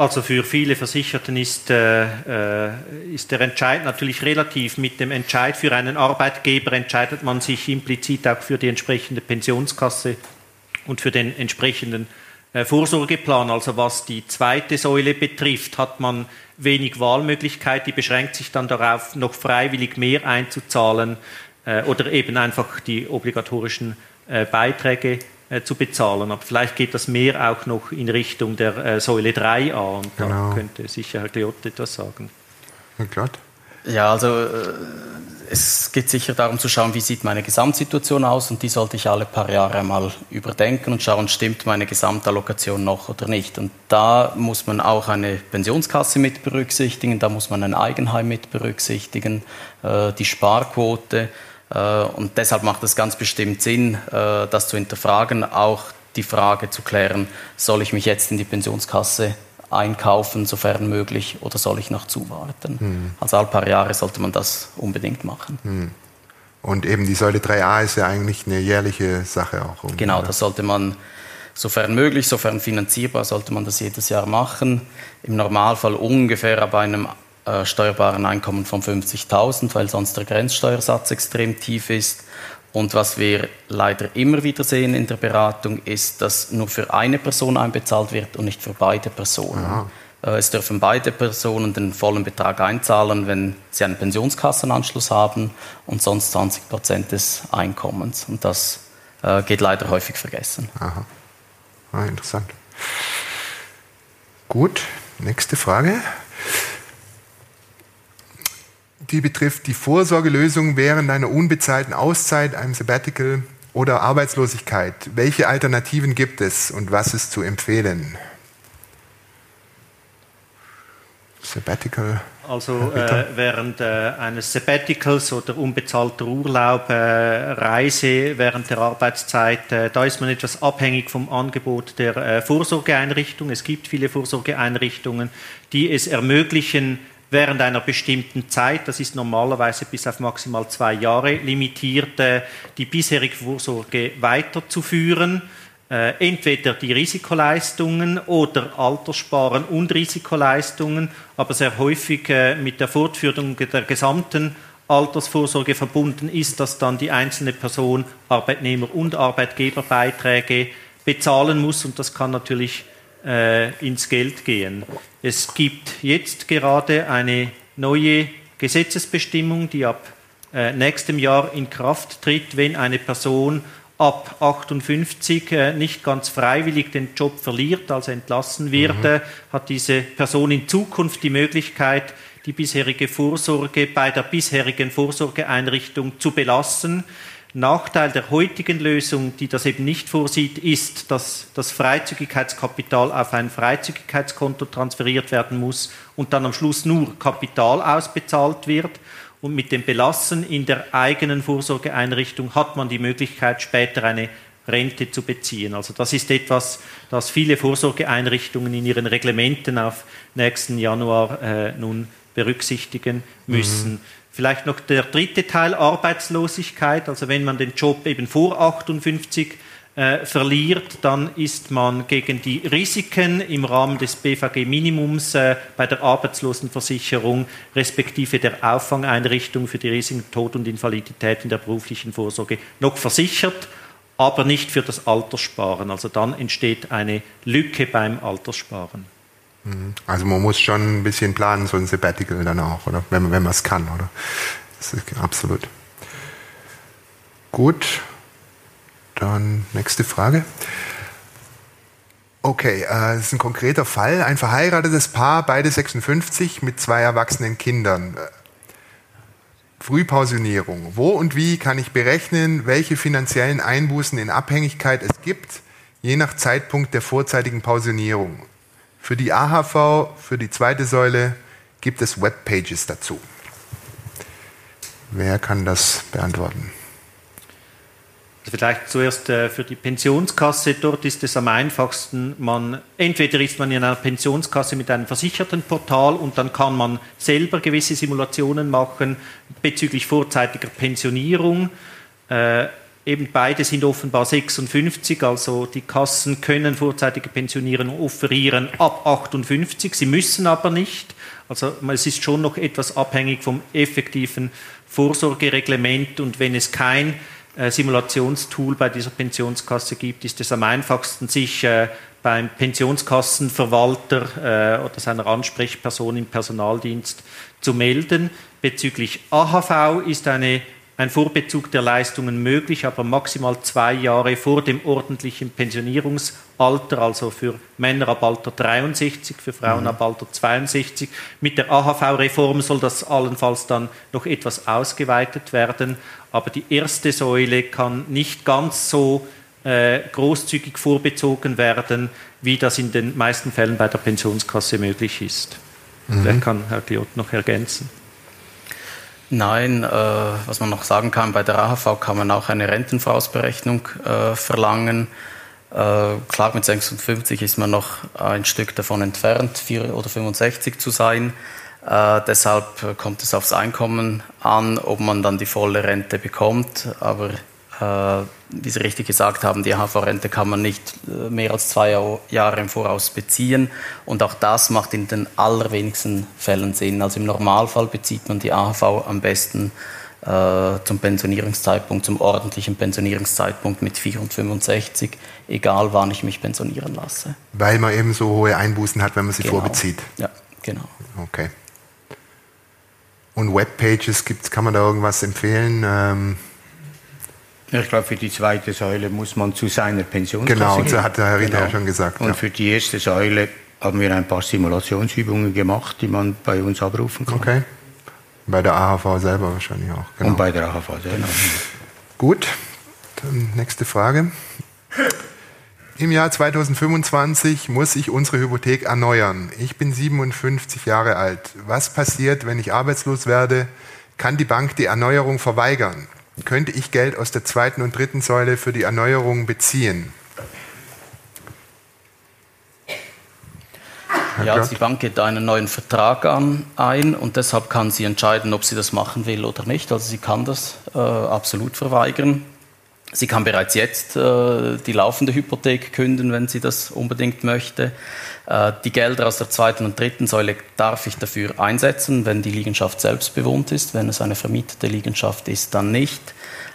S3: also für viele Versicherten ist, äh, äh, ist, der Entscheid natürlich relativ. Mit dem Entscheid für einen Arbeitgeber entscheidet man sich implizit auch für die entsprechende Pensionskasse und für den entsprechenden äh, Vorsorgeplan. Also was die zweite Säule betrifft, hat man wenig Wahlmöglichkeit. Die beschränkt sich dann darauf, noch freiwillig mehr einzuzahlen äh, oder eben einfach die obligatorischen äh, Beiträge zu bezahlen. Aber vielleicht geht das mehr auch noch in Richtung der äh, Säule 3 an. Und genau. da könnte sicher Herr Gliott etwas sagen.
S1: Herr Glatt?
S4: Ja, also äh, es geht sicher darum zu schauen, wie sieht meine Gesamtsituation aus und die sollte ich alle paar Jahre mal überdenken und schauen, stimmt meine Gesamtallokation noch oder nicht. Und da muss man auch eine Pensionskasse mit berücksichtigen, da muss man ein Eigenheim mit berücksichtigen, äh, die Sparquote äh, und deshalb macht es ganz bestimmt Sinn, äh, das zu hinterfragen, auch die Frage zu klären, soll ich mich jetzt in die Pensionskasse einkaufen, sofern möglich, oder soll ich noch zuwarten? Hm. Also alle paar Jahre sollte man das unbedingt machen. Hm.
S1: Und eben die Säule 3a ist ja eigentlich eine jährliche Sache auch.
S4: Genau, das sollte man, sofern möglich, sofern finanzierbar, sollte man das jedes Jahr machen. Im Normalfall ungefähr bei einem äh, steuerbaren Einkommen von 50.000, weil sonst der Grenzsteuersatz extrem tief ist. Und was wir leider immer wieder sehen in der Beratung, ist, dass nur für eine Person einbezahlt wird und nicht für beide Personen. Aha. Äh, es dürfen beide Personen den vollen Betrag einzahlen, wenn sie einen Pensionskassenanschluss haben und sonst 20 Prozent des Einkommens. Und das äh, geht leider häufig vergessen.
S1: Aha. Ah, interessant. Gut, nächste Frage die betrifft die Vorsorgelösung während einer unbezahlten Auszeit, einem Sabbatical oder Arbeitslosigkeit. Welche Alternativen gibt es und was ist zu empfehlen?
S3: Sabbatical. Also äh, während äh, eines Sabbaticals oder unbezahlter Urlaub, äh, Reise während der Arbeitszeit, äh, da ist man etwas abhängig vom Angebot der äh, Vorsorgeeinrichtung. Es gibt viele Vorsorgeeinrichtungen, die es ermöglichen, während einer bestimmten Zeit, das ist normalerweise bis auf maximal zwei Jahre limitiert, die bisherige Vorsorge weiterzuführen. Äh, entweder die Risikoleistungen oder Alterssparen und Risikoleistungen, aber sehr häufig äh, mit der Fortführung der gesamten Altersvorsorge verbunden ist, dass dann die einzelne Person Arbeitnehmer- und Arbeitgeberbeiträge bezahlen muss und das kann natürlich äh, ins Geld gehen. Es gibt jetzt gerade eine neue Gesetzesbestimmung, die ab äh, nächstem Jahr in Kraft tritt, wenn eine Person ab 58 äh, nicht ganz freiwillig den Job verliert, also entlassen wird, mhm. Äh, hat diese Person in Zukunft die Möglichkeit, die bisherige Vorsorge bei der bisherigen Vorsorgeeinrichtung zu belassen. Nachteil der heutigen Lösung, die das eben nicht vorsieht, ist, dass das Freizügigkeitskapital auf ein Freizügigkeitskonto transferiert werden muss und dann am Schluss nur Kapital ausbezahlt wird. Und mit dem Belassen in der eigenen Vorsorgeeinrichtung hat man die Möglichkeit, später eine Rente zu beziehen. Also das ist etwas, das viele Vorsorgeeinrichtungen in ihren Reglementen auf nächsten Januar äh, nun berücksichtigen müssen. Mhm. Vielleicht noch der dritte Teil, Arbeitslosigkeit. Also wenn man den Job eben vor 58 äh, verliert, dann ist man gegen die Risiken im Rahmen des BVG-Minimums äh, bei der Arbeitslosenversicherung respektive der Auffangeinrichtung für die Risiken Tod und Invalidität in der beruflichen Vorsorge noch versichert, aber nicht für das Alterssparen. Also dann entsteht eine Lücke beim Alterssparen.
S1: Mhm. Also man muss schon ein bisschen planen, so ein Sabbatical dann auch, oder? Wenn, wenn man es kann, oder? Das ist absolut. Gut. Dann nächste Frage. Okay, äh, das ist ein konkreter Fall. Ein verheiratetes Paar, beide 56, mit zwei erwachsenen Kindern. Frühpensionierung. Wo und wie kann ich berechnen, welche finanziellen Einbußen in Abhängigkeit es gibt, je nach Zeitpunkt der vorzeitigen Pensionierung? Für die AHV, für die zweite Säule gibt es Webpages dazu. Wer kann das beantworten?
S3: Also vielleicht zuerst äh, für die Pensionskasse. Dort ist es am einfachsten, man, entweder ist man in einer Pensionskasse mit einem versicherten Portal und dann kann man selber gewisse Simulationen machen bezüglich vorzeitiger Pensionierung. Eben beide sind offenbar 56, also die Kassen können vorzeitige Pensionierung offerieren ab 58, sie müssen aber nicht. Also es ist schon noch etwas abhängig vom effektiven Vorsorgereglement und wenn es kein äh, Simulationstool bei dieser Pensionskasse gibt, ist es am einfachsten, sich äh, beim Pensionskassenverwalter äh, oder seiner Ansprechperson im Personaldienst zu melden. Bezüglich AHV ist eine ein Vorbezug der Leistungen möglich, aber maximal zwei Jahre vor dem ordentlichen Pensionierungsalter, also für Männer ab Alter 63, für Frauen mhm. ab Alter 62. Mit der AHV-Reform soll das allenfalls dann noch etwas ausgeweitet werden, aber die erste Säule kann nicht ganz so äh, großzügig vorbezogen werden, wie das in den meisten Fällen bei der Pensionskasse möglich ist. Mhm. Vielleicht kann Herr Gliot noch ergänzen.
S4: Nein, äh, was man noch sagen kann, bei der AHV kann man auch eine Rentenvorausberechnung äh, verlangen. Äh, klar, mit 56 ist man noch ein Stück davon entfernt, 4 oder 65 zu sein. Äh, deshalb kommt es aufs Einkommen an, ob man dann die volle Rente bekommt. Aber äh, wie Sie richtig gesagt haben, die AHV-Rente kann man nicht äh, mehr als zwei Jahre im Voraus beziehen. Und auch das macht in den allerwenigsten Fällen Sinn. Also im Normalfall bezieht man die AHV am besten äh, zum Pensionierungszeitpunkt, zum ordentlichen Pensionierungszeitpunkt mit 64, egal wann ich mich pensionieren lasse.
S1: Weil man eben so hohe Einbußen hat, wenn man sie
S4: genau.
S1: vorbezieht.
S4: Ja, genau.
S1: Okay. Und Webpages gibt's, kann man da irgendwas empfehlen? Ähm
S5: ich glaube, für die zweite Säule muss man zu seiner Pensionskasse
S1: Genau, gehen. so hat der Herr Ritter genau. ja schon gesagt.
S5: Und ja. für die erste Säule haben wir ein paar Simulationsübungen gemacht, die man bei uns abrufen kann.
S1: Okay. Bei der AHV selber wahrscheinlich auch.
S5: Genau. Und bei der AHV selber.
S1: Gut, dann nächste Frage. Im Jahr 2025 muss ich unsere Hypothek erneuern. Ich bin 57 Jahre alt. Was passiert, wenn ich arbeitslos werde? Kann die Bank die Erneuerung verweigern? Könnte ich Geld aus der zweiten und dritten Säule für die Erneuerung beziehen?
S4: Ja, also die Bank geht einen neuen Vertrag an, ein und deshalb kann sie entscheiden, ob sie das machen will oder nicht. Also sie kann das äh, absolut verweigern. Sie kann bereits jetzt äh, die laufende Hypothek künden, wenn sie das unbedingt möchte. Äh, die Gelder aus der zweiten und dritten Säule darf ich dafür einsetzen, wenn die Liegenschaft selbst bewohnt ist. Wenn es eine vermietete Liegenschaft ist, dann nicht.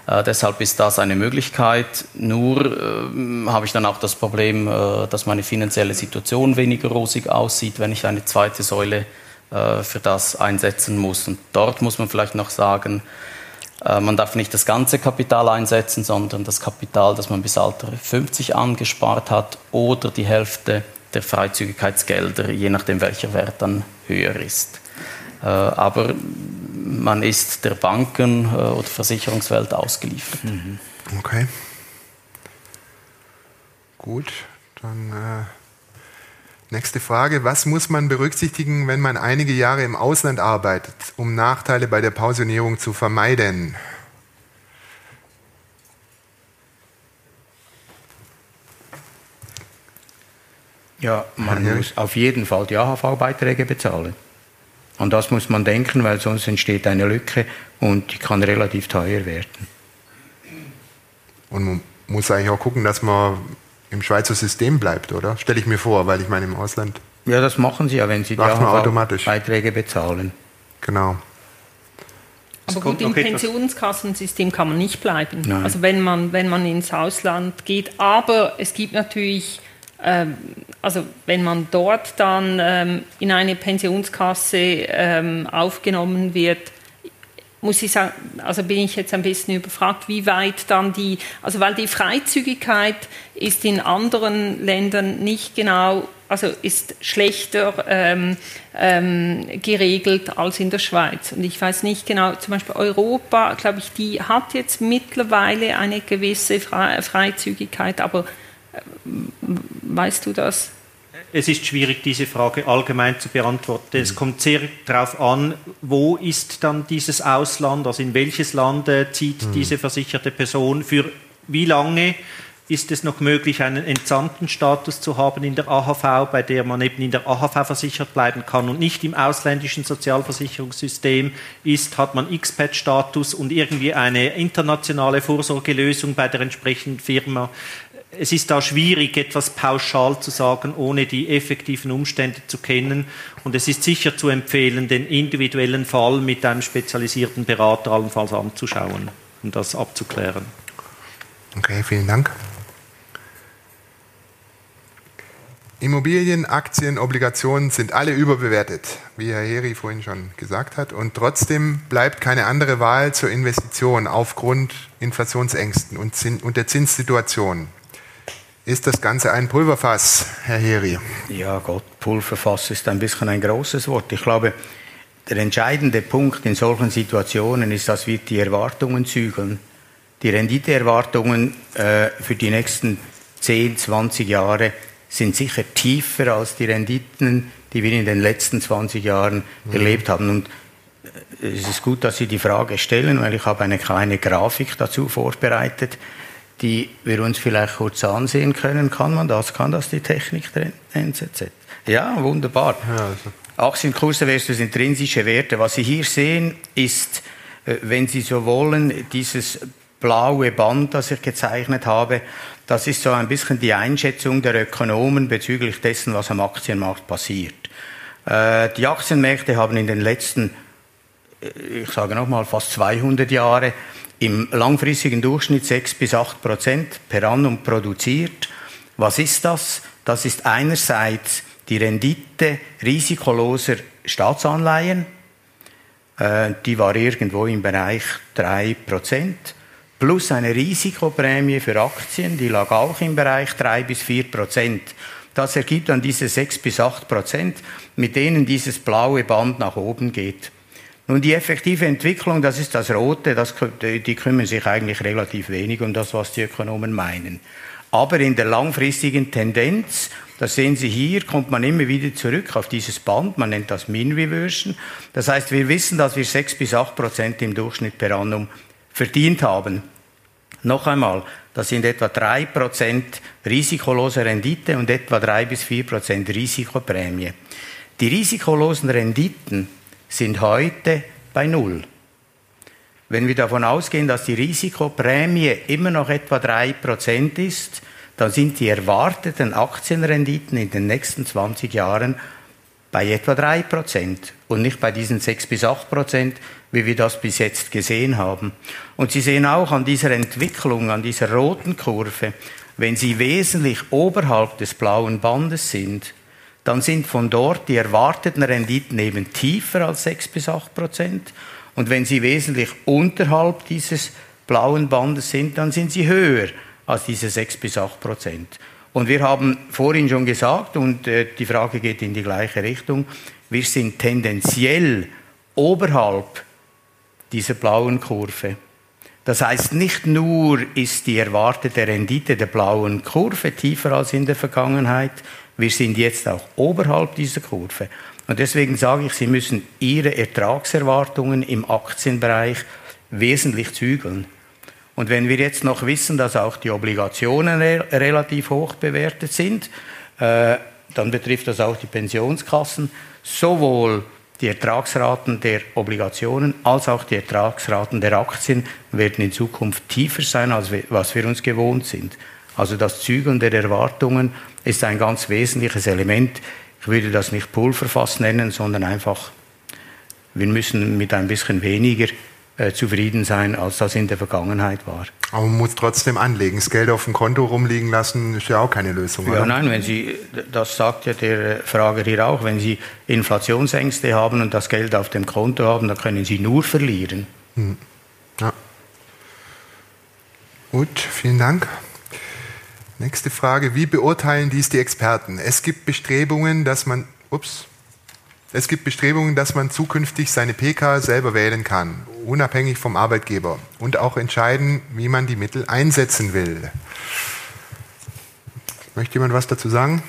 S4: Äh, deshalb ist das eine Möglichkeit. Nur äh, habe ich dann auch das Problem, äh, dass meine finanzielle Situation weniger rosig aussieht, wenn ich eine zweite Säule äh, für das einsetzen muss. Und dort muss man vielleicht noch sagen, man darf nicht das ganze Kapital einsetzen, sondern das Kapital, das man bis Alter 50 angespart hat oder die Hälfte der Freizügigkeitsgelder, je nachdem welcher Wert dann höher ist. Äh, aber man ist der Banken- äh, oder Versicherungswelt ausgeliefert. Mhm.
S1: Okay. Gut, dann äh, nächste Frage. Was muss man berücksichtigen, wenn man einige Jahre im Ausland arbeitet, um Nachteile bei der Pensionierung zu vermeiden?
S5: Ja, man ja. muss auf jeden Fall die AHV-Beiträge bezahlen. An das muss man denken, weil sonst entsteht eine Lücke und die kann relativ teuer werden.
S1: Und man muss eigentlich auch gucken, dass man im Schweizer System bleibt, oder? Stelle ich mir vor, weil ich meine im Ausland.
S5: Ja, das machen sie ja, wenn sie die AHV-Beiträge bezahlen.
S1: Genau.
S2: Aber gut, im Pensionskassensystem kann man nicht bleiben. Nein. Also wenn man, wenn man ins Ausland geht. Aber es gibt natürlich ähm, also wenn man dort dann ähm, in eine Pensionskasse ähm, aufgenommen wird, muss ich sagen, also bin ich jetzt ein bisschen überfragt, wie weit dann die, also weil die Freizügigkeit ist in anderen Ländern nicht genau, also ist schlechter ähm, ähm, geregelt als in der Schweiz. Und ich weiß nicht genau, zum Beispiel Europa, glaube ich, die hat jetzt mittlerweile eine gewisse Freizügigkeit, aber Weißt du das?
S3: Es ist schwierig, diese Frage allgemein zu beantworten. Es mhm. kommt sehr darauf an, wo ist dann dieses Ausland, also in welches Land äh, zieht mhm. diese versicherte Person für wie lange ist es noch möglich, einen entsandten Status zu haben in der AHV, bei der man eben in der AHV versichert bleiben kann und nicht im ausländischen Sozialversicherungssystem ist, hat man Expat-Status und irgendwie eine internationale Vorsorgelösung bei der entsprechenden Firma. Es ist da schwierig, etwas pauschal zu sagen, ohne die effektiven Umstände zu kennen. Und es ist sicher zu empfehlen, den individuellen Fall mit einem spezialisierten Berater allenfalls anzuschauen, um das abzuklären.
S1: Okay, vielen Dank. Immobilien, Aktien, Obligationen sind alle überbewertet, wie Herr Heri vorhin schon gesagt hat. Und trotzdem bleibt keine andere Wahl zur Investition aufgrund Inflationsängsten und, der Zinssituation. Ist das Ganze ein Pulverfass, Herr Heri?
S5: Ja, Gott, Pulverfass ist ein bisschen ein großes Wort. Ich glaube, der entscheidende Punkt in solchen Situationen ist, dass wir die Erwartungen zügeln. Die Renditeerwartungen äh, für die nächsten 10, 20 Jahre sind sicher tiefer als die Renditen, die wir in den letzten 20 Jahren mhm. erlebt haben. Und äh, es ist gut, dass Sie die Frage stellen, weil ich habe eine kleine Grafik dazu vorbereitet, die wir uns vielleicht kurz ansehen können. Kann man das? Kann das die Technik der NZZ? Ja, wunderbar. Ja, also. Aktienkurse versus intrinsische Werte. Was Sie hier sehen, ist, äh, wenn Sie so wollen, dieses blaue Band, das ich gezeichnet habe, das ist so ein bisschen die Einschätzung der Ökonomen bezüglich dessen, was am Aktienmarkt passiert. Äh, die Aktienmärkte haben in den letzten, äh, ich sage nochmal, fast 200 Jahre im langfristigen Durchschnitt 6 bis 8 Prozent per annum produziert. Was ist das? Das ist einerseits die Rendite risikoloser Staatsanleihen. Äh, die war irgendwo im Bereich 3 Prozent plus eine Risikoprämie für Aktien, die lag auch im Bereich 3 bis 4 Prozent. Das ergibt dann diese 6 bis 8 Prozent, mit denen dieses blaue Band nach oben geht. Nun, die effektive Entwicklung, das ist das Rote, das, die kümmern sich eigentlich relativ wenig um das, was die Ökonomen meinen. Aber in der langfristigen Tendenz, das sehen Sie hier, kommt man immer wieder zurück auf dieses Band, man nennt das Mean Reversion. Das heißt, wir wissen, dass wir 6 bis 8 Prozent im Durchschnitt per annum verdient haben. Noch einmal, das sind etwa 3% risikolose Rendite und etwa 3 bis 4% Risikoprämie. Die risikolosen Renditen sind heute bei Null. Wenn wir davon ausgehen, dass die Risikoprämie immer noch etwa 3% ist, dann sind die erwarteten Aktienrenditen in den nächsten 20 Jahren bei etwa 3% und nicht bei diesen 6 bis 8%, wie wir das bis jetzt gesehen haben. Und Sie sehen auch an dieser Entwicklung, an dieser roten Kurve, wenn Sie wesentlich oberhalb des blauen Bandes sind, dann sind von dort die erwarteten Renditen eben tiefer als 6 bis 8 Prozent. Und wenn sie wesentlich unterhalb dieses blauen Bandes sind, dann sind sie höher als diese 6 bis 8 Prozent. Und wir haben vorhin schon gesagt, und äh, die Frage geht in die gleiche Richtung, wir sind tendenziell oberhalb dieser blauen Kurve. Das heißt, nicht nur ist die erwartete Rendite der blauen Kurve tiefer als in der Vergangenheit, wir sind jetzt auch oberhalb dieser Kurve. Und deswegen sage ich, Sie müssen Ihre Ertragserwartungen im Aktienbereich wesentlich zügeln. Und wenn wir jetzt noch wissen, dass auch die Obligationen re relativ hoch bewertet sind, äh, dann betrifft das auch die Pensionskassen, sowohl die Ertragsraten der Obligationen als auch die Ertragsraten der Aktien werden in Zukunft tiefer sein, als wir, was wir uns gewohnt sind. Also das Zügeln der Erwartungen ist ein ganz wesentliches Element. Ich würde das nicht Pulverfass nennen, sondern einfach, wir müssen mit ein bisschen weniger äh, zufrieden sein, als das in der Vergangenheit war.
S1: Aber man muss trotzdem anlegen. Das Geld auf dem Konto rumliegen lassen, ist ja auch keine Lösung.
S5: Ja, oder? nein, wenn Sie, das sagt ja der Frager hier auch, wenn Sie Inflationsängste haben und das Geld auf dem Konto haben, dann können Sie nur verlieren. Hm. Ja.
S1: Gut, vielen Dank. Nächste Frage. Wie beurteilen dies die Experten? Es gibt Bestrebungen, dass man, ups, es gibt Bestrebungen, dass man zukünftig seine PK selber wählen kann, unabhängig vom Arbeitgeber und auch entscheiden, wie man die Mittel einsetzen will. Möchte jemand was dazu sagen?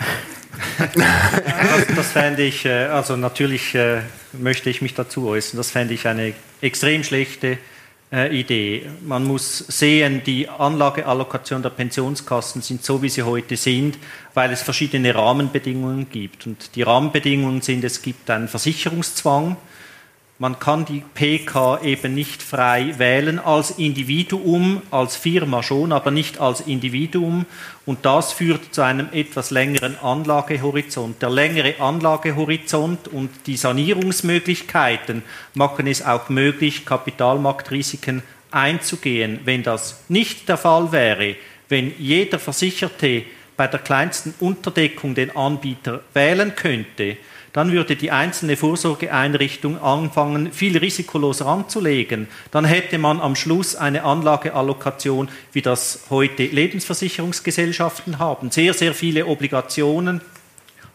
S3: das, das fände ich, äh, also natürlich äh, möchte ich mich dazu äußern, das fände ich eine extrem schlechte Idee. Man muss sehen, die Anlageallokation der Pensionskassen sind so, wie sie heute sind, weil es verschiedene Rahmenbedingungen gibt. Und die Rahmenbedingungen sind, es gibt einen Versicherungszwang, man kann die PK eben nicht frei wählen als Individuum, als Firma schon, aber nicht als Individuum. Und das führt zu einem etwas längeren Anlagehorizont. Der längere Anlagehorizont und die Sanierungsmöglichkeiten machen es auch möglich, Kapitalmarktrisiken einzugehen. Wenn das nicht der Fall wäre, wenn jeder Versicherte bei der kleinsten Unterdeckung den Anbieter wählen könnte, dann würde die einzelne Vorsorgeeinrichtung anfangen, viel risikoloser anzulegen. Dann hätte man am Schluss eine Anlageallokation, wie das heute Lebensversicherungsgesellschaften haben. Sehr, sehr viele Obligationen,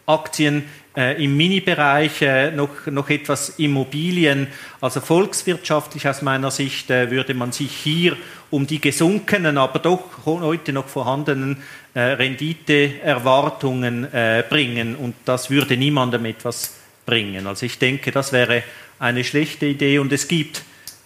S3: Aktien äh, im Mini-Bereich, äh, noch, noch etwas Immobilien. Also volkswirtschaftlich aus meiner Sicht äh, würde man sich hier um die gesunkenen, aber doch heute noch vorhandenen äh, Renditeerwartungen äh, bringen und das würde niemandem etwas bringen. Also ich denke, das wäre eine schlechte Idee und es gibt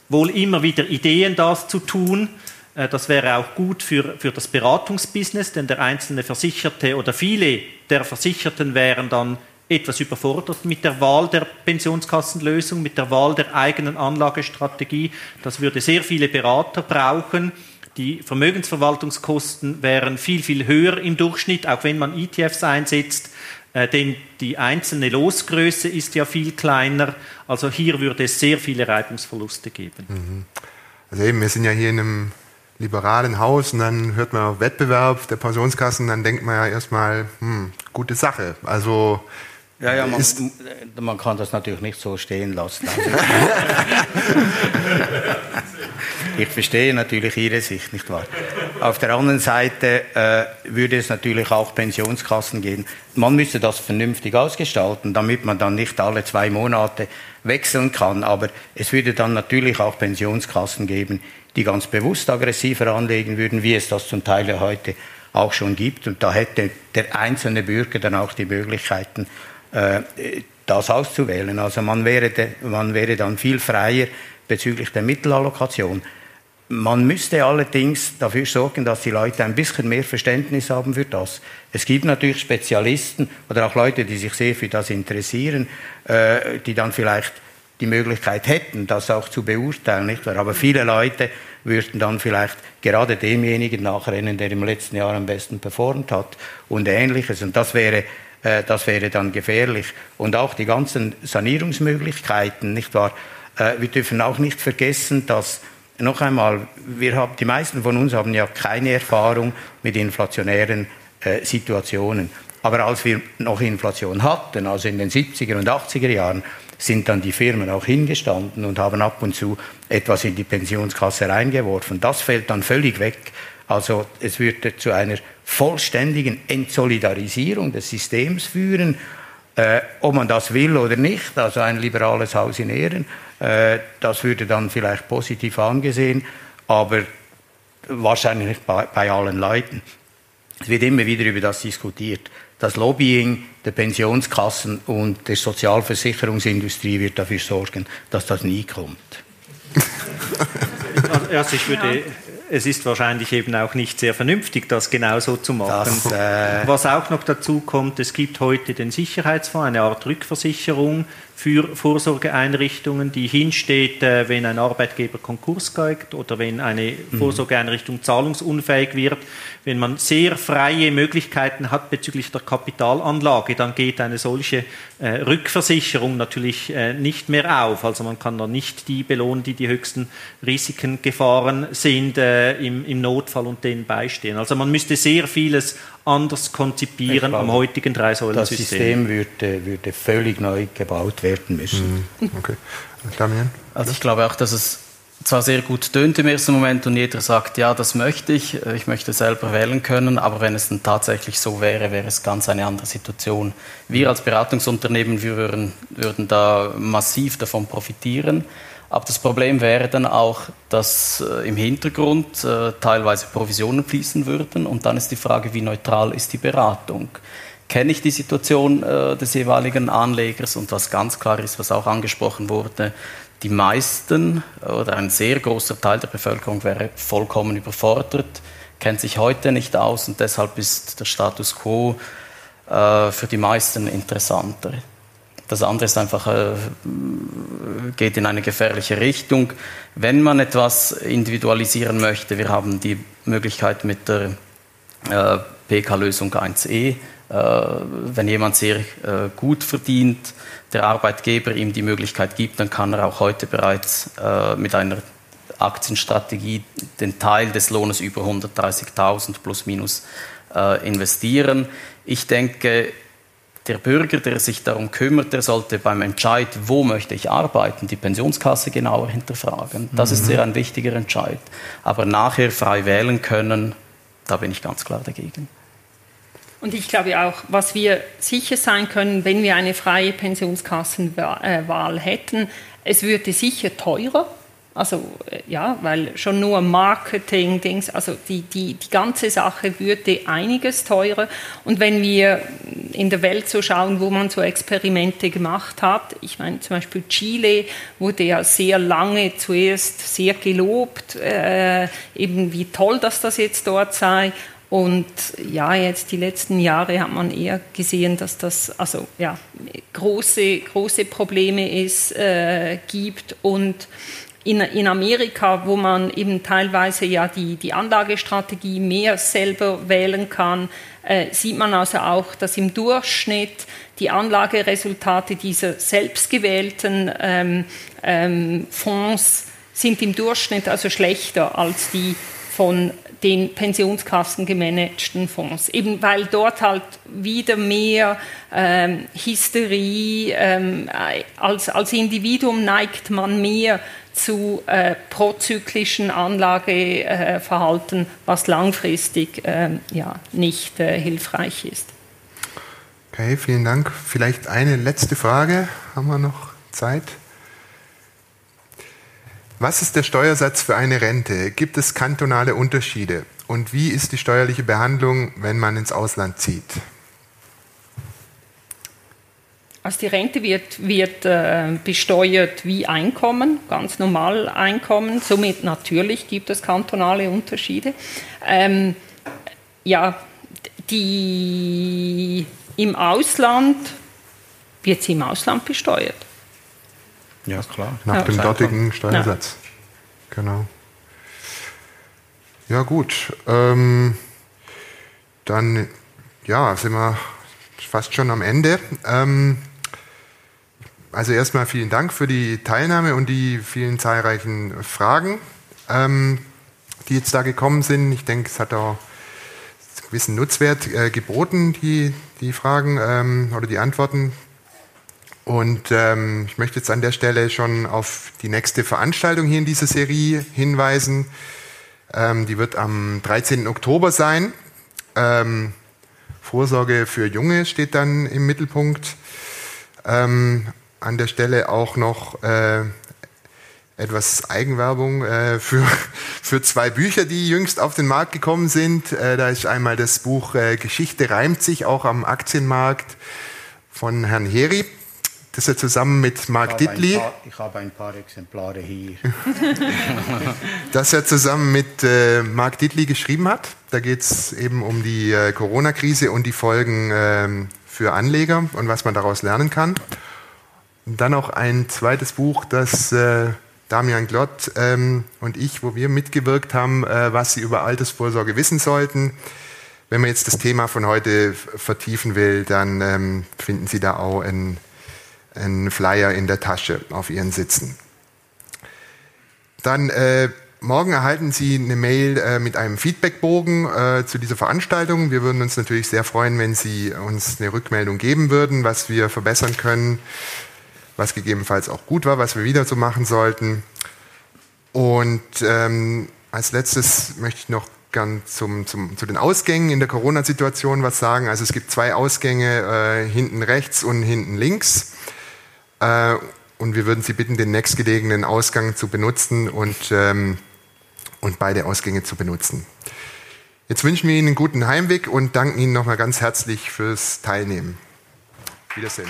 S3: wohl immer wieder Ideen, das zu tun. Äh, das wäre auch gut für, für das Beratungsbusiness, denn der einzelne Versicherte oder viele der Versicherten wären dann etwas überfordert mit der Wahl der Pensionskassenlösung, mit der Wahl der eigenen Anlagestrategie. Das würde sehr viele Berater brauchen. Die Vermögensverwaltungskosten wären viel, viel höher im Durchschnitt, auch wenn man ETFs einsetzt, äh, denn die einzelne Losgröße ist ja viel kleiner. Also hier würde es sehr viele Reibungsverluste geben. Mhm.
S1: Also eben, wir sind ja hier in einem liberalen Haus und dann hört man auf Wettbewerb der Pensionskassen, dann denkt man ja erstmal, hm, gute Sache. Also
S5: ja, ja, man, man, kann das natürlich nicht so stehen lassen. ich verstehe natürlich Ihre Sicht, nicht wahr? Auf der anderen Seite äh, würde es natürlich auch Pensionskassen geben. Man müsste das vernünftig ausgestalten, damit man dann nicht alle zwei Monate wechseln kann. Aber es würde dann natürlich auch Pensionskassen geben, die ganz bewusst aggressiver anlegen würden, wie es das zum Teil ja heute auch schon gibt. Und da hätte der einzelne Bürger dann auch die Möglichkeiten, das auszuwählen. Also man wäre, man wäre dann viel freier bezüglich der Mittelallokation. Man müsste allerdings dafür sorgen, dass die Leute ein bisschen mehr Verständnis haben für das. Es gibt natürlich Spezialisten oder auch Leute, die sich sehr für das interessieren, äh, die dann vielleicht die Möglichkeit hätten, das auch zu beurteilen. Aber viele Leute würden dann vielleicht gerade demjenigen nachrennen, der im letzten Jahr am besten performt hat und ähnliches. Und das wäre äh, das wäre dann gefährlich. Und auch die ganzen Sanierungsmöglichkeiten, nicht wahr? Äh, wir dürfen auch nicht vergessen, dass noch einmal, wir haben, die meisten von uns haben ja keine Erfahrung mit inflationären äh, Situationen. Aber als wir noch Inflation hatten, also in den 70er und 80er Jahren, sind dann die Firmen auch hingestanden und haben ab und zu etwas in die Pensionskasse reingeworfen. Das fällt dann völlig weg. Also es würde zu einer vollständigen Entsolidarisierung des Systems führen, äh, ob man das will oder nicht, also ein liberales Haus in Ehren, äh, das würde dann vielleicht positiv angesehen, aber wahrscheinlich nicht bei, bei allen Leuten. Es wird immer wieder über das diskutiert. Das Lobbying der Pensionskassen und der Sozialversicherungsindustrie wird dafür sorgen, dass das nie kommt.
S3: Also ich würde es ist wahrscheinlich eben auch nicht sehr vernünftig, das genauso zu machen. Das, äh Was auch noch dazu kommt, es gibt heute den Sicherheitsfonds, eine Art Rückversicherung für Vorsorgeeinrichtungen, die hinsteht, äh, wenn ein Arbeitgeber Konkurs geht oder wenn eine mhm. Vorsorgeeinrichtung zahlungsunfähig wird. Wenn man sehr freie Möglichkeiten hat bezüglich der Kapitalanlage, dann geht eine solche äh, Rückversicherung natürlich äh, nicht mehr auf. Also man kann dann nicht die belohnen, die die höchsten Risiken gefahren sind im Notfall und denen beistehen. Also man müsste sehr vieles anders konzipieren glaube, am heutigen Drei-Säulen-System.
S5: Das System würde, würde völlig neu gebaut werden müssen.
S1: Mhm. Okay. Damian?
S4: Also ich glaube auch, dass es zwar sehr gut tönt im ersten Moment und jeder sagt, ja, das möchte ich, ich möchte selber wählen können, aber wenn es dann tatsächlich so wäre, wäre es ganz eine andere Situation. Wir als Beratungsunternehmen, wir würden, würden da massiv davon profitieren. Aber das Problem wäre dann auch, dass äh, im Hintergrund äh, teilweise Provisionen fließen würden. Und dann ist die Frage, wie neutral ist die Beratung? Kenne ich die Situation äh, des jeweiligen Anlegers? Und was ganz klar ist, was auch angesprochen wurde, Die meisten oder ein sehr großer Teil der Bevölkerung wäre vollkommen überfordert, kennt sich heute nicht aus und deshalb ist der Status quo äh, für die meisten interessanter. Das andere ist einfach, äh, geht in eine gefährliche Richtung. Wenn man etwas individualisieren möchte, wir haben die Möglichkeit mit der äh, PK-Lösung 1e, äh, wenn jemand sehr äh, gut verdient, der Arbeitgeber ihm die Möglichkeit gibt, dann kann er auch heute bereits äh, mit einer Aktienstrategie den Teil des Lohnes über 130.000 plus minus investieren. Ich denke, der Bürger, der sich darum kümmert, der sollte beim Entscheid, wo möchte ich arbeiten, die Pensionskasse genauer hinterfragen. Das mhm. ist sehr ein wichtiger Entscheid. Aber nachher frei wählen können, da bin ich ganz klar dagegen.
S2: Und ich glaube auch, was wir sicher sein können, wenn wir eine freie Pensionskassenwahl hätten, es würde sicher teurer also äh, ja, weil schon nur Marketing, Dings, also die, die, die ganze Sache würde einiges teurer. Und wenn wir in der Welt so schauen, wo man so Experimente gemacht hat, ich meine zum Beispiel Chile wurde ja sehr lange zuerst sehr gelobt, äh, eben wie toll, dass das jetzt dort sei. Und ja, jetzt die letzten Jahre hat man eher gesehen, dass das also ja große große Probleme ist, äh, gibt und in, in Amerika, wo man eben teilweise ja die, die Anlagestrategie mehr selber wählen kann, äh, sieht man also auch, dass im Durchschnitt die Anlageresultate dieser selbstgewählten ähm, ähm, Fonds sind im Durchschnitt also schlechter als die von den Pensionskassen gemanagten Fonds. Eben weil dort halt wieder mehr ähm, Hysterie, ähm, als, als Individuum neigt man mehr zu äh, prozyklischen Anlageverhalten, äh, was langfristig äh, ja, nicht äh, hilfreich ist.
S1: Okay, vielen Dank. Vielleicht eine letzte Frage. Haben wir noch Zeit? Was ist der Steuersatz für eine Rente? Gibt es kantonale Unterschiede? Und wie ist die steuerliche Behandlung, wenn man ins Ausland zieht?
S2: Also die Rente wird, wird äh, besteuert wie Einkommen, ganz normal Einkommen. Somit natürlich gibt es kantonale Unterschiede. Ähm, ja, die im Ausland wird sie im Ausland besteuert.
S1: Ja, klar. Nach ja. dem dortigen Steuersatz. Ja. Genau. Ja, gut. Ähm, dann ja, sind wir fast schon am Ende. Ähm, also erstmal vielen Dank für die Teilnahme und die vielen zahlreichen Fragen, ähm, die jetzt da gekommen sind. Ich denke, es hat auch einen gewissen Nutzwert äh, geboten, die, die Fragen ähm, oder die Antworten. Und ähm, ich möchte jetzt an der Stelle schon auf die nächste Veranstaltung hier in dieser Serie hinweisen. Ähm, die wird am 13. Oktober sein. Ähm, Vorsorge für Junge steht dann im Mittelpunkt. Ähm, an der Stelle auch noch äh, etwas Eigenwerbung äh, für, für zwei Bücher, die jüngst auf den Markt gekommen sind. Äh, da ist einmal das Buch äh, Geschichte reimt sich, auch am Aktienmarkt von Herrn Heri. Das er zusammen mit Mark ich Dittli.
S5: Paar, ich habe ein paar Exemplare hier.
S1: das er zusammen mit äh, Mark Dittli geschrieben hat. Da geht es eben um die äh, Corona-Krise und die Folgen ähm, für Anleger und was man daraus lernen kann. Und dann auch ein zweites Buch, das äh, Damian Glott ähm, und ich, wo wir mitgewirkt haben, äh, was Sie über Altersvorsorge wissen sollten. Wenn man jetzt das Thema von heute vertiefen will, dann ähm, finden Sie da auch einen, einen Flyer in der Tasche auf Ihren Sitzen. Dann äh, morgen erhalten Sie eine Mail äh, mit einem Feedbackbogen äh, zu dieser Veranstaltung. Wir würden uns natürlich sehr freuen, wenn Sie uns eine Rückmeldung geben würden, was wir verbessern können was gegebenenfalls auch gut war, was wir wieder so machen sollten. Und ähm, als letztes möchte ich noch gern zum, zum, zu den Ausgängen in der Corona-Situation was sagen. Also es gibt zwei Ausgänge, äh, hinten rechts und hinten links. Äh, und wir würden Sie bitten, den nächstgelegenen Ausgang zu benutzen und, ähm, und beide Ausgänge zu benutzen. Jetzt wünschen wir Ihnen einen guten Heimweg und danken Ihnen nochmal ganz herzlich fürs Teilnehmen. Wiedersehen.